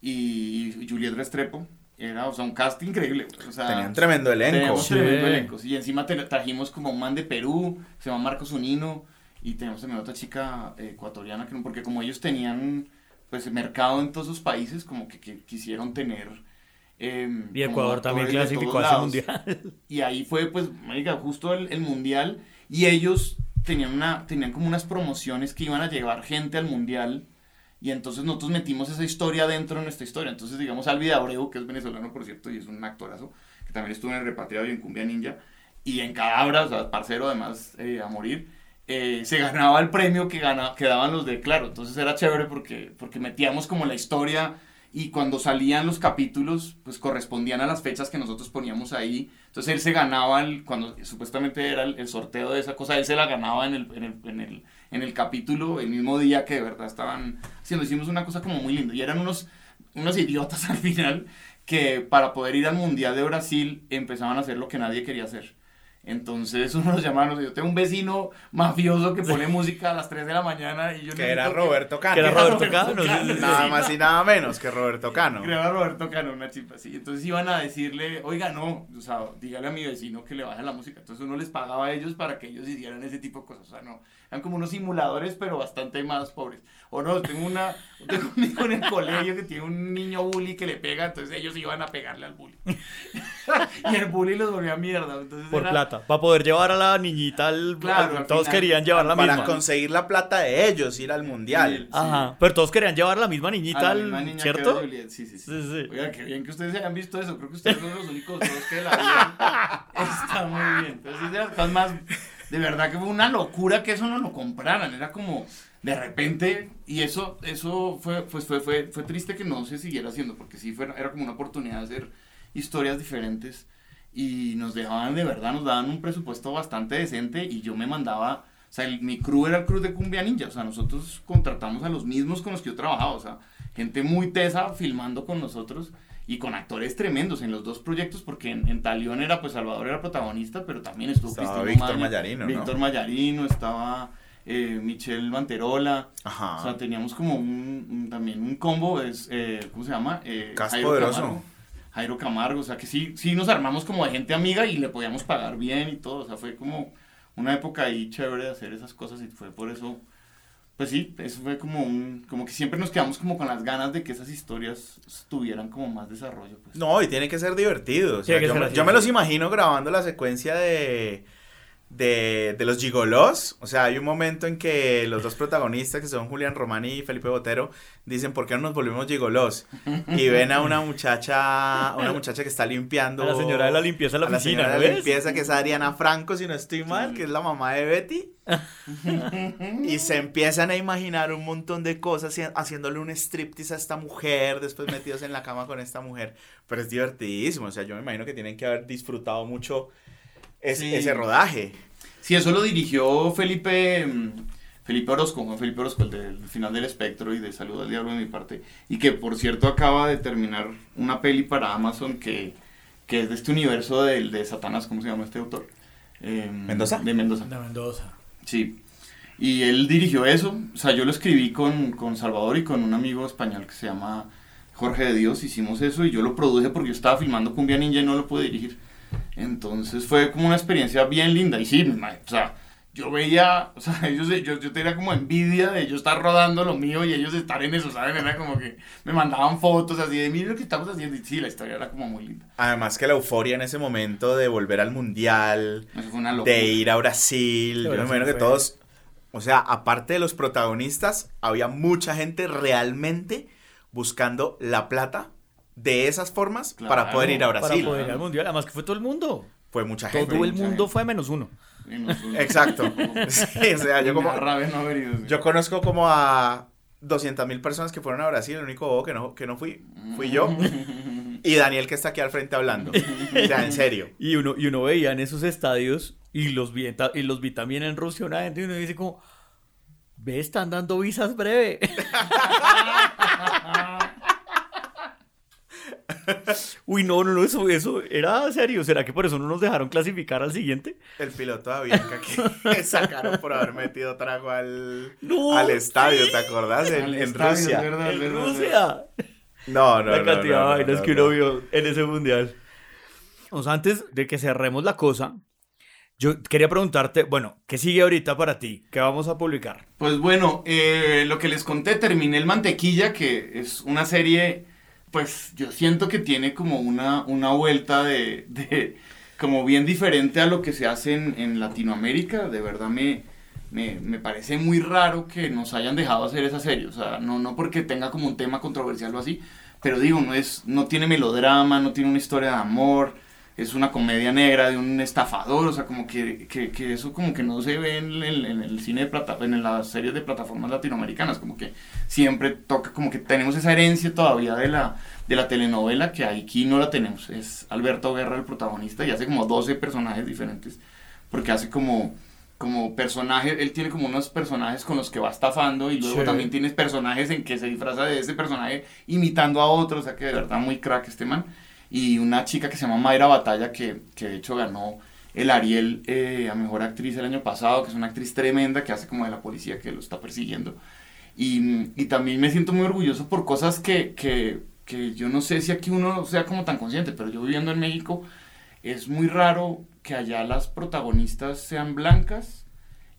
y Juliet Restrepo. Era, o sea, un cast increíble. O sea, Tenían tremendo elenco. Teníamos Sí. tremendo elenco. Y encima te- trajimos como un man de Perú, se llama Marcos Unino, y tenemos también otra chica eh, ecuatoriana, que, no- porque como ellos tenían pues mercado en todos sus países, como que, que quisieron tener... em, Y Ecuador también clasificó todos a ese lados. mundial. Y ahí fue, pues, marica, justo el, el mundial. Y ellos tenían, una, tenían como unas promociones que iban a llevar gente al mundial. Y entonces nosotros metimos esa historia dentro de nuestra historia. Entonces, digamos, Alvi Abreu, que es venezolano, por cierto, y es un actorazo, que también estuvo en El Repatriado y en Cumbia Ninja. Y en Cadabra, o sea, parcero además eh, a morir. eh, se ganaba el premio que, gana, que daban los de Claro. Entonces era chévere porque, porque metíamos como la historia y cuando salían los capítulos, pues correspondían a las fechas que nosotros poníamos ahí. Entonces él se ganaba, el, cuando supuestamente era el, el sorteo de esa cosa, él se la ganaba en el, en, el, en, el, en el capítulo el mismo día que de verdad estaban haciendo. Hicimos una cosa como muy linda y eran unos, unos idiotas al final que para poder ir al Mundial de Brasil empezaban a hacer lo que nadie quería hacer. Entonces uno los sé, yo tengo un vecino mafioso que pone música a las 3 de la mañana y yo Que era Roberto Cano. Que era Roberto Cano, sí, sí, sí. Nada más y nada menos que Roberto Cano. Creo a Roberto Cano, una chimpa así. Entonces iban a decirle, oiga, no, o sea, dígale a mi vecino que le baje la música. Entonces uno les pagaba a ellos para que ellos hicieran ese tipo de cosas. O sea, no, eran como unos simuladores, pero bastante más pobres. O no, tengo una, tengo un hijo en el colegio que tiene un niño bully que le pega, entonces ellos iban a pegarle al bully. y el bully los volvía mierda. Entonces Por era- plata. Para poder llevar a la niñita al. Claro, al- todos final. querían llevar la Para misma. conseguir la plata de ellos, ir al mundial. Ajá. Pero todos querían llevar la misma niñita A la al. misma niña que ¿Cierto? Juliet, Sí, sí, sí. Sí, sí. Oiga, qué bien que ustedes hayan visto eso. Creo que ustedes son los únicos dos que la vieron. Está muy bien. Entonces, es de las más. De verdad que fue una locura que eso no lo compraran. Era como de repente. Y eso, eso fue, pues fue, fue, fue triste que no se siguiera haciendo. Porque sí fue, era como una oportunidad de hacer historias diferentes. Y nos dejaban de verdad, nos daban un presupuesto bastante decente. Y yo me mandaba. O sea, el- mi crew era el crew de Cumbia Ninja. O sea, nosotros contratamos a los mismos con los que yo trabajaba. O sea, gente muy tesa filmando con nosotros y con actores tremendos en los dos proyectos, porque en, en Talión era, pues Salvador era protagonista, pero también estuvo Estaba Cristino Víctor Mayarino, ¿no? Víctor Mayarino, estaba eh, Michelle Manterola. Ajá. O sea, teníamos como un, un- también un combo, es, eh, ¿cómo se llama? Eh, Cast Jairo. Camargo. O sea que sí, sí nos armamos como de gente amiga y le podíamos pagar bien y todo, o sea, fue como una época ahí chévere de hacer esas cosas y fue por eso, pues sí, eso fue como un, como que siempre nos quedamos como con las ganas de que esas historias tuvieran como más desarrollo, pues. No, y tiene que ser divertido. o sea, yo ser me, yo los imagino grabando la secuencia de, de, de los gigolos. O sea, hay un momento en que los dos protagonistas, que son Julián Román y Felipe Botero, dicen, ¿por qué no nos volvemos gigolos? Y ven a una muchacha, a una muchacha que está limpiando. A la señora de la limpieza de la a la señora ¿no de la limpieza, que es Adriana Franco, si no estoy mal, que es la mamá de Betty. y se empiezan a imaginar un montón de cosas haci- haciéndole un striptease a esta mujer, después metidos en la cama con esta mujer. Pero es divertidísimo, o sea, yo me imagino que tienen que haber disfrutado mucho Sí. ese rodaje. Sí, eso lo dirigió Felipe, mm, Felipe Orozco, Juan Felipe Orozco, el del final del espectro y de Salud al Diablo de mi parte. Y que por cierto acaba de terminar una peli para Amazon que, que es de este universo del de Satanás, ¿cómo se llama este autor? Eh, ¿Mendoza? De Mendoza. De Mendoza. Sí. Y él dirigió eso. O sea, yo lo escribí con, con Salvador y con un amigo español que se llama Jorge de Dios. Hicimos eso y yo lo produje porque yo estaba filmando Cumbia Ninja y no lo pude dirigir. Entonces fue como una experiencia bien linda. Y sí, mi ma- o sea, yo veía, o sea, ellos, yo, yo tenía como envidia de yo estar rodando lo mío y ellos estar en eso, ¿saben? Era como que me mandaban fotos así de, mira lo que estamos haciendo. Y sí, la historia era como muy linda. Además que la euforia en ese momento de volver al mundial, Eso fue una locura. de ir a Brasil, yo me imagino que todos, o sea, aparte de los protagonistas, había mucha gente realmente buscando la plata de esas formas para poder ir a Para Brasil. poder ir al mundial. Además que fue todo el mundo. Fue mucha gente. Todo el mundo gente. fue menos uno. Y nosotros- Exacto. Sí, o sea, yo Me como, da rabia no haber ido, sí. yo conozco como a 200 mil personas que fueron a Brasil, el único bobo que no, que no fui, fui yo. Y Daniel que está aquí al frente hablando. O sea, en serio. Y uno, y uno veía en esos estadios y los vi, y los vi también en Rusia una gente y uno dice como, ve, están dando visas breve. Uy, no, no, no, eso, eso era serio. ¿Será que por eso no nos dejaron clasificar al siguiente? El piloto de Avianca que sacaron por haber metido trago al, No, al estadio, sí. ¿te acordás? En, Al en estadio, Rusia. verdad, En verdad, Rusia. No, no, la no, cantidad no, no, de vainas no, que uno no. vio en ese mundial. O sea, antes de que cerremos la cosa, yo quería preguntarte, bueno, ¿qué sigue ahorita para ti? ¿Qué vamos a publicar? Pues bueno, eh, lo que les conté, terminé el Mantequilla, que es una serie, pues yo siento que tiene como una, una vuelta de, como bien diferente a lo que se hace en, en Latinoamérica. De verdad me, me, me parece muy raro que nos hayan dejado hacer esa serie. O sea, no, no porque tenga como un tema controversial o así, pero digo, no, es, no tiene melodrama, no tiene una historia de amor. Es una comedia negra de un estafador, o sea, como que, que, que eso como que no se ve en el, en el cine de plata, en las series de plataformas latinoamericanas, como que siempre toca, como que tenemos esa herencia todavía de la, de la telenovela que aquí no la tenemos. Es Alberto Guerra el protagonista y hace como 12 personajes diferentes, porque hace como, como personajes, él tiene como unos personajes con los que va estafando y luego Sí. también tienes personajes en que se disfraza de ese personaje imitando a otro, o sea que de verdad muy crack este man. Y una chica que se llama Mayra Batalla, que, que de hecho ganó el Ariel eh, a Mejor Actriz el año pasado, que es una actriz tremenda que hace como de la policía que lo está persiguiendo. Y, y también me siento muy orgulloso por cosas que, que, que yo no sé si aquí uno sea como tan consciente, pero yo viviendo en México es muy raro que allá las protagonistas sean blancas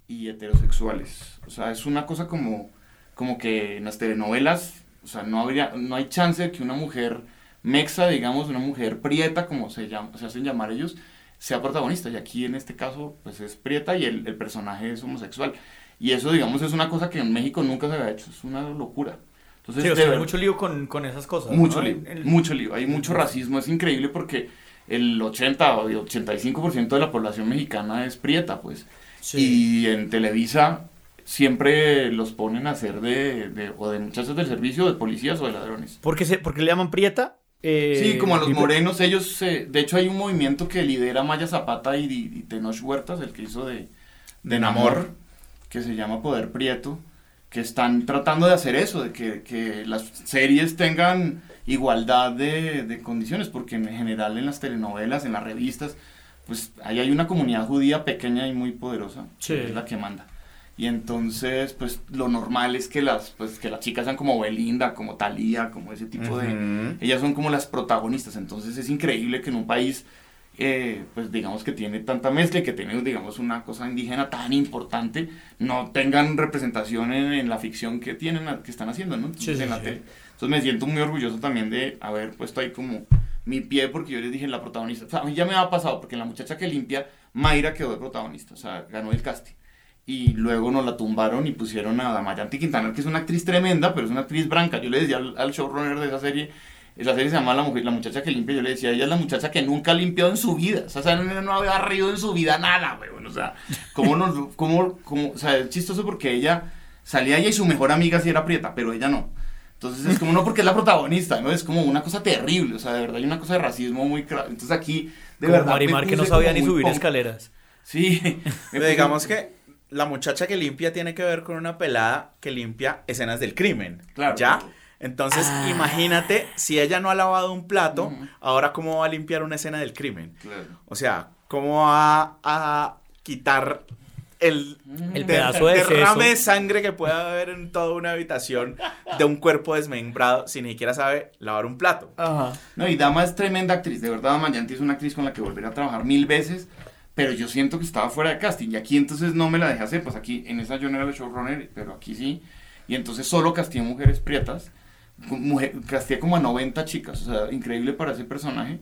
y heterosexuales. O sea, es una cosa como, como que en las telenovelas, o sea, no, habría, no hay chance de que una mujer mexa, digamos, una mujer prieta, como se, llama, se hacen llamar ellos, sea protagonista. Y aquí en este caso, pues es prieta y el, el personaje es homosexual. Y eso, digamos, es una cosa que en México nunca se había hecho. Es una locura. Entonces, Sí, o sea, hay mucho lío con, con esas cosas. mucho ¿no? lío, El- mucho lío. Hay mucho racismo. Es increíble porque el 80 o 85% de la población mexicana es prieta, pues. Sí. Y en Televisa siempre los ponen a hacer de, de- o de muchachos del servicio, de policías o de ladrones. ¿Por qué, se, por qué le llaman prieta? Eh, Sí, como a los morenos, ellos, eh, de hecho hay un movimiento que lidera Maya Zapata y, y Tenoch Huertas, el que hizo de, de Namor, que se llama Poder Prieto, que están tratando de hacer eso, de que, que las series tengan igualdad de, de condiciones, porque en general en las telenovelas, en las revistas, pues ahí hay una comunidad judía pequeña y muy poderosa, Sí. que es la que manda. Y entonces, pues lo normal es que las, pues, que las chicas sean como Belinda, como Thalía, como ese tipo de... Ellas son como las protagonistas, entonces es increíble que en un país, eh, pues digamos que tiene tanta mezcla y que tiene, digamos, una cosa indígena tan importante, no tengan representación en, en la ficción que tienen, que están haciendo, ¿no? Sí, sí, en la sí. tele. Entonces me siento muy orgulloso también de haber puesto ahí como mi pie, porque yo les dije la protagonista. O sea, a mí ya me ha pasado, porque la muchacha que limpia, Mayra quedó de protagonista, o sea, ganó el casting. Y luego nos la tumbaron y pusieron a Damayanti Quintana, que es una actriz tremenda, pero es una actriz branca. Yo le decía al, al showrunner de esa serie, esa serie se llama la, mujer, la muchacha que limpia, yo le decía, ella es la muchacha que nunca ha limpiado en su vida. O sea, esa nena no había barrido en su vida nada, güey. O sea, ¿cómo nos, cómo, cómo, o sea, es chistoso porque ella salía ella y su mejor amiga sí era prieta, pero ella no. Entonces es como no porque es la protagonista, ¿no? Es como una cosa terrible, o sea, de verdad hay una cosa de racismo muy... cra- Entonces aquí, de como verdad... Marimar que no sabía ni subir punk. escaleras. Sí. Pero digamos que la muchacha que limpia tiene que ver con una pelada que limpia escenas del crimen. Claro. ¿Ya? Entonces, imagínate si ella no ha lavado un plato, ahora cómo va a limpiar una escena del crimen. Claro. O sea, cómo va a quitar el, El de- pedazo de derrame de sangre que puede haber en toda una habitación de un cuerpo desmembrado si ni siquiera sabe lavar un plato. Ajá. No, y Dama es tremenda actriz, de verdad, Dama Yanti es una actriz con la que volver a trabajar mil veces, pero yo siento que estaba fuera de casting, y aquí entonces no me la dejé hacer, pues aquí en esa yo no era el showrunner, pero aquí sí, y entonces solo casté mujeres prietas, mujer, como a 90 chicas, o sea, increíble para ese personaje,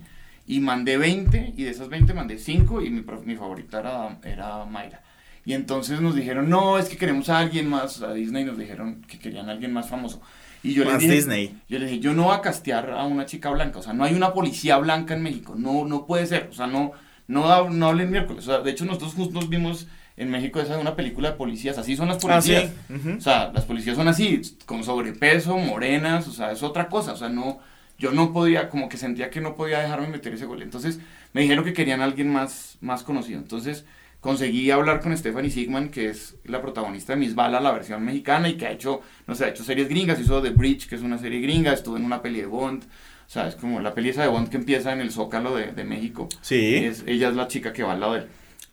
y mandé 20, y de esas 20 mandé 5, y mi, favorita era, era Mayra. Y entonces nos dijeron, no, es que queremos a alguien más, a Disney nos dijeron que querían a alguien más famoso. Y yo les dije, Disney. yo le dije, yo no voy a castear a una chica blanca, o sea, no hay una policía blanca en México, no, no puede ser, o sea, no, no, no hablen miércoles, o sea, de hecho nosotros juntos vimos en México esa una película de policías, así son las Ah, sí. policías, Ujú. o sea, las policías son así, con sobrepeso, morenas, o sea, es otra cosa, o sea, no, yo no podía, como que sentía que no podía dejarme meter ese gol, entonces me dijeron que querían a alguien más, más conocido, entonces conseguí hablar con Stephanie Sigman, que es la protagonista de Miss Bala, la versión mexicana, y que ha hecho, no sé, ha hecho series gringas, hizo The Bridge, que es una serie gringa, estuvo en una peli de Bond, O sea, es como la peli esa de Bond que empieza en el Zócalo de, de México. Sí. Es, ella es la chica que va al lado de él.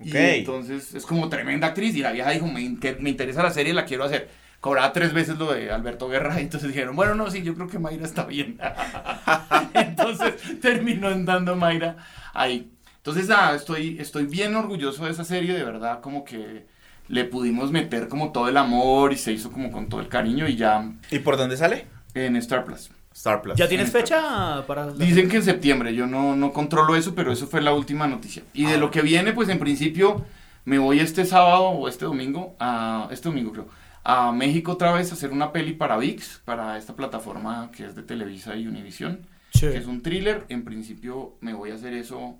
Y Ok. entonces es como tremenda actriz y la vieja dijo, me, que me interesa la serie, la quiero hacer. Cobraba tres veces lo de Alberto Guerra y entonces dijeron, bueno, no, sí, yo creo que Mayra está bien. entonces terminó andando Mayra ahí. Entonces, nada, estoy, estoy bien orgulloso de esa serie, de verdad, como que le pudimos meter como todo el amor y se hizo como con todo el cariño y ya ¿Y por dónde sale? en Star Plus. Star Plus. ¿Ya tienes fecha para Dicen que en septiembre, yo no, no controlo eso, pero eso fue la última noticia. Y Ah. de lo que viene, pues en principio me voy este sábado o este domingo, a, este domingo creo, a México otra vez a hacer una peli para VIX, para esta plataforma que es de Televisa y Univisión, Sí. que es un thriller. En principio me voy a hacer eso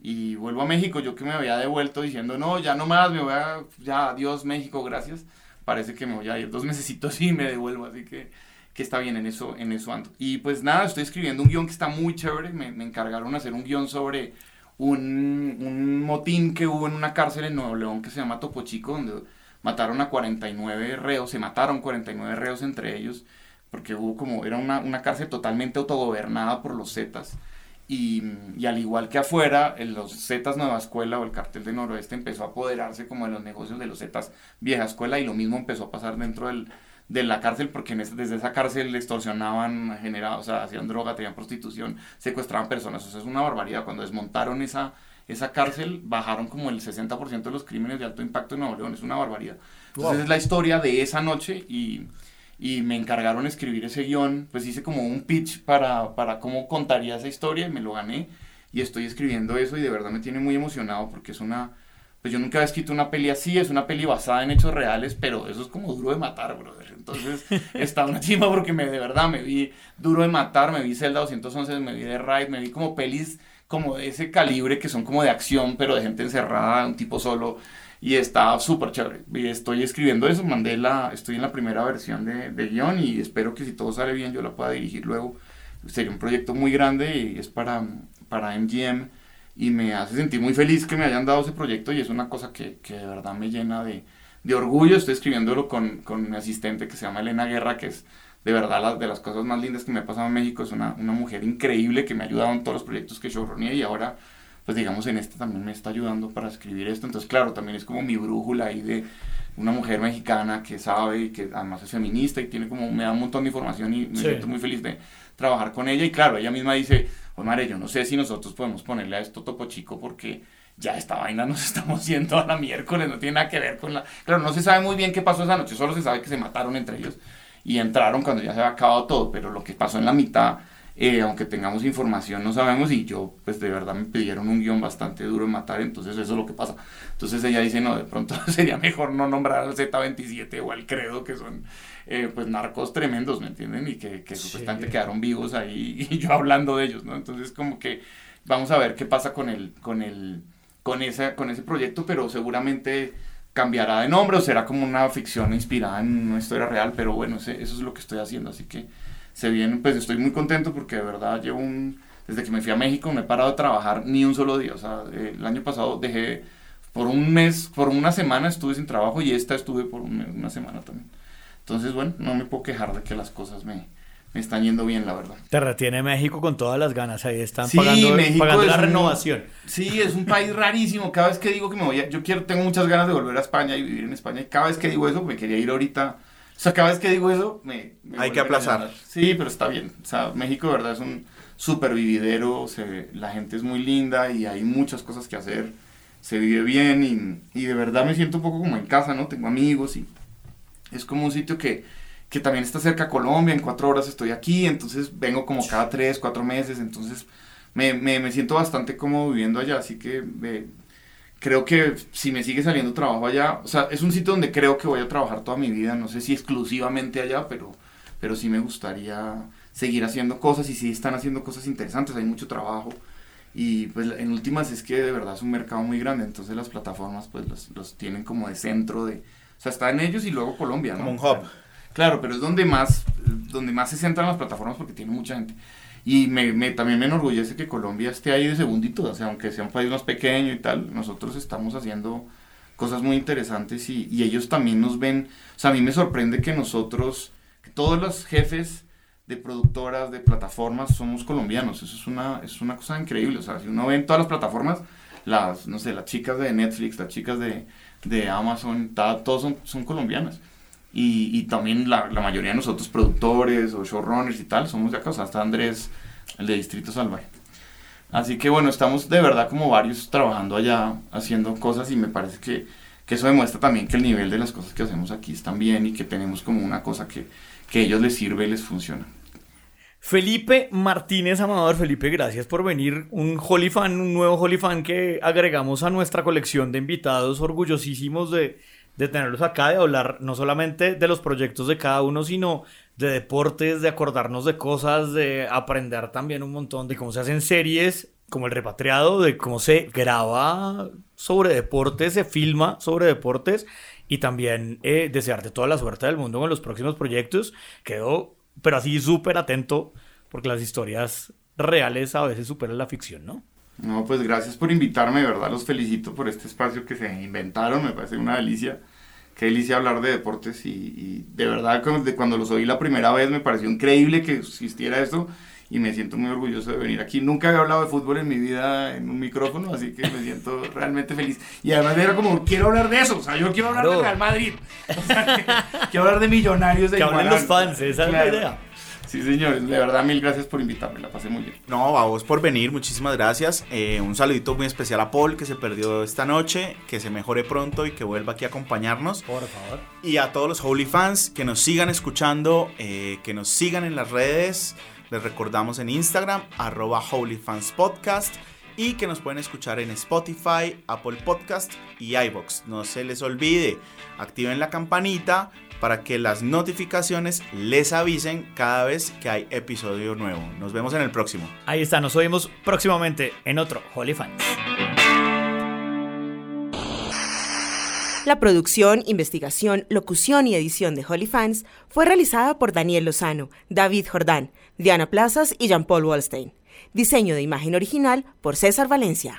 y vuelvo a México. Yo que me había devuelto diciendo, no, ya no más, me voy a, ya, adiós México, gracias. Parece que me voy a ir dos mesecitos y me devuelvo, así que que está bien en eso, en eso ando. Y pues nada, estoy escribiendo un guion que está muy chévere. Me, encargaron hacer un guion sobre un, motín que hubo en una cárcel en Nuevo León que se llama Topo Chico, donde mataron a 49 reos, se mataron 49 reos entre ellos, porque hubo como, era una, una cárcel totalmente autogobernada por los Zetas. Y, al igual que afuera, los Zetas Nueva Escuela o el cartel de Noroeste empezó a apoderarse como de los negocios de los Zetas Vieja Escuela y lo mismo empezó a pasar dentro del, de la cárcel porque en desde esa cárcel extorsionaban, generaban, o sea, hacían droga, tenían prostitución, secuestraban personas. O sea, es una barbaridad. Cuando desmontaron esa, esa cárcel, bajaron como el 60% de los crímenes de alto impacto en Nuevo León. Es una barbaridad. Entonces Wow. es la historia de esa noche y, y me encargaron escribir ese guion. Pues hice como un pitch para, para cómo contaría esa historia y me lo gané. Y estoy escribiendo eso y de verdad me tiene muy emocionado porque es una... Pues yo nunca había escrito una peli así, es una peli basada en hechos reales, pero eso es como duro de matar, brother. Entonces está una chima porque me, de verdad me vi duro de matar, me vi Zelda 211, me vi The Ride, me vi como pelis como de ese calibre que son como de acción, pero de gente encerrada, un tipo solo. Y está súper chévere. Y estoy escribiendo eso, mandé la, estoy en la primera versión de, de guion y espero que si todo sale bien yo la pueda dirigir luego. Sería un proyecto muy grande y es para, para MGM y me hace sentir muy feliz que me hayan dado ese proyecto y es una cosa que, que de verdad me llena de, de orgullo. Estoy escribiéndolo con, con mi asistente que se llama Elena Guerra, que es de verdad la, de las cosas más lindas que me ha pasado en México. Es una, una mujer increíble que me ha ayudado en todos los proyectos que showrunné y ahora, pues digamos, en este también me está ayudando para escribir esto. Entonces, claro, también es como mi brújula ahí de una mujer mexicana que sabe y que además es feminista y tiene como, me da un montón de información y me Sí. siento muy feliz de trabajar con ella. Y claro, ella misma dice, pues madre, yo no sé si nosotros podemos ponerle a esto Topo Chico porque ya esta vaina nos estamos yendo a la miércoles, no tiene nada que ver con la... Claro, no se sabe muy bien qué pasó esa noche, solo se sabe que se mataron entre ellos y entraron cuando ya se había acabado todo, pero lo que pasó en la mitad, eh, aunque tengamos información, no sabemos y yo, pues de verdad me pidieron un guion bastante duro en matar, entonces eso es lo que pasa. Entonces ella dice, no, de pronto sería mejor no nombrar al Z27 o al Credo, que son eh, pues narcos tremendos, ¿me entienden? Y que, que supuestamente quedaron vivos ahí y yo hablando de ellos, ¿no? Entonces como que vamos a ver qué pasa con el, con el, con ese, con ese proyecto, pero seguramente cambiará de nombre o será como una ficción inspirada en una historia real, pero bueno, ese- eso es lo que estoy haciendo, así que se viene, pues estoy muy contento porque de verdad llevo un, desde que me fui a México no he parado de trabajar ni un solo día, o sea, eh, el año pasado dejé, por un mes, por una semana estuve sin trabajo y esta estuve por un mes- una semana también. Entonces, bueno, no me puedo quejar de que las cosas me, me están yendo bien, la verdad. Te retiene México con todas las ganas. Ahí están Sí, pagando, pagando es la un- renovación. Sí, es un país rarísimo. Cada vez que digo que me voy a... Yo quiero, tengo muchas ganas de volver a España y vivir en España. Y cada vez que digo eso, me quería ir ahorita. O sea, cada vez que digo eso, me... me Hay que aplazar. Sí, pero está bien. O sea, México de verdad es un super vividero. Se, la gente es muy linda y hay muchas cosas que hacer. Se vive bien y, y de verdad me siento un poco como en casa, ¿no? Tengo amigos y es como un sitio que, que también está cerca a Colombia, en cuatro horas estoy aquí, entonces vengo como cada tres, cuatro meses, entonces me, me, me siento bastante cómodo viviendo allá, así que eh, creo que si me sigue saliendo trabajo allá, o sea, es un sitio donde creo que voy a trabajar toda mi vida, no sé si exclusivamente allá, pero, pero sí me gustaría seguir haciendo cosas y sí están haciendo cosas interesantes, hay mucho trabajo. Y pues en últimas es que de verdad es un mercado muy grande, entonces las plataformas pues los, los tienen como de centro de... O sea, están ellos y luego Colombia, ¿no? Como un hub. Claro, pero es donde más, donde más se centran las plataformas porque tiene mucha gente. Y me, me- también me enorgullece que Colombia esté ahí de segundito, o sea, aunque sea un país más pequeño y tal, nosotros estamos haciendo cosas muy interesantes y, y ellos también nos ven, o sea, a mí me sorprende que nosotros, que todos los jefes de productoras, de plataformas, somos colombianos. Eso es una, es una cosa increíble. O sea, si uno ve en todas las plataformas, las, no sé, las chicas de Netflix, las chicas de, de Amazon, todos son, son colombianas. Y, y también la, la, mayoría de nosotros, productores o showrunners y tal, somos de acá. O sea, hasta Andrés, el de Distrito Salvaje. Así que bueno, estamos de verdad como varios trabajando allá, haciendo cosas y me parece que, que eso demuestra también que el nivel de las cosas que hacemos aquí están bien y que tenemos como una cosa que, que a ellos les sirve y les funciona. Felipe Martínez Amador, Felipe, gracias por venir. Un Holy Fan, un nuevo Holy Fan que agregamos a nuestra colección de invitados, orgullosísimos de, de tenerlos acá, de hablar no solamente de los proyectos de cada uno, sino de deportes, de acordarnos de cosas, de aprender también un montón de cómo se hacen series, como el repatriado, de cómo se graba sobre deportes, se filma sobre deportes y también eh, desearte toda la suerte del mundo con los próximos proyectos. Quedo pero así súper atento, porque las historias reales a veces superan la ficción, ¿no? No, pues gracias por invitarme, de verdad los felicito por este espacio que se inventaron, me parece una delicia. Qué delicia hablar de deportes y, de verdad cuando los oí la primera vez me pareció increíble que existiera esto y me siento muy orgulloso de venir aquí. Nunca había hablado de fútbol en mi vida en un micrófono, así que me siento realmente feliz. Y además era como, quiero hablar de eso, o sea, yo quiero hablar de Real Madrid, o sea, quiero hablar de millonarios de Que hablen los fans, esa es la idea. Sí, señores, de verdad, mil gracias por invitarme, la pasé muy bien. No, a vos por venir, muchísimas gracias. Eh, un saludito muy especial a Paul, que se perdió esta noche, que se mejore pronto y que vuelva aquí a acompañarnos. Por favor. Y a todos los Holy fans que nos sigan escuchando, eh, que nos sigan en las redes. Les recordamos en Instagram, arroba holyfanspodcast y que nos pueden escuchar en Spotify, Apple Podcast y iBox. No se les olvide, activen la campanita para que las notificaciones les avisen cada vez que hay episodio nuevo. Nos vemos en el próximo. Ahí está, nos oímos próximamente en otro Holy Fans. La producción, investigación, locución y edición de Holy Fans fue realizada por Daniel Lozano, David Jordán, Diana Plazas y Jean-Paul Wallstein. Diseño de imagen original por César Valencia.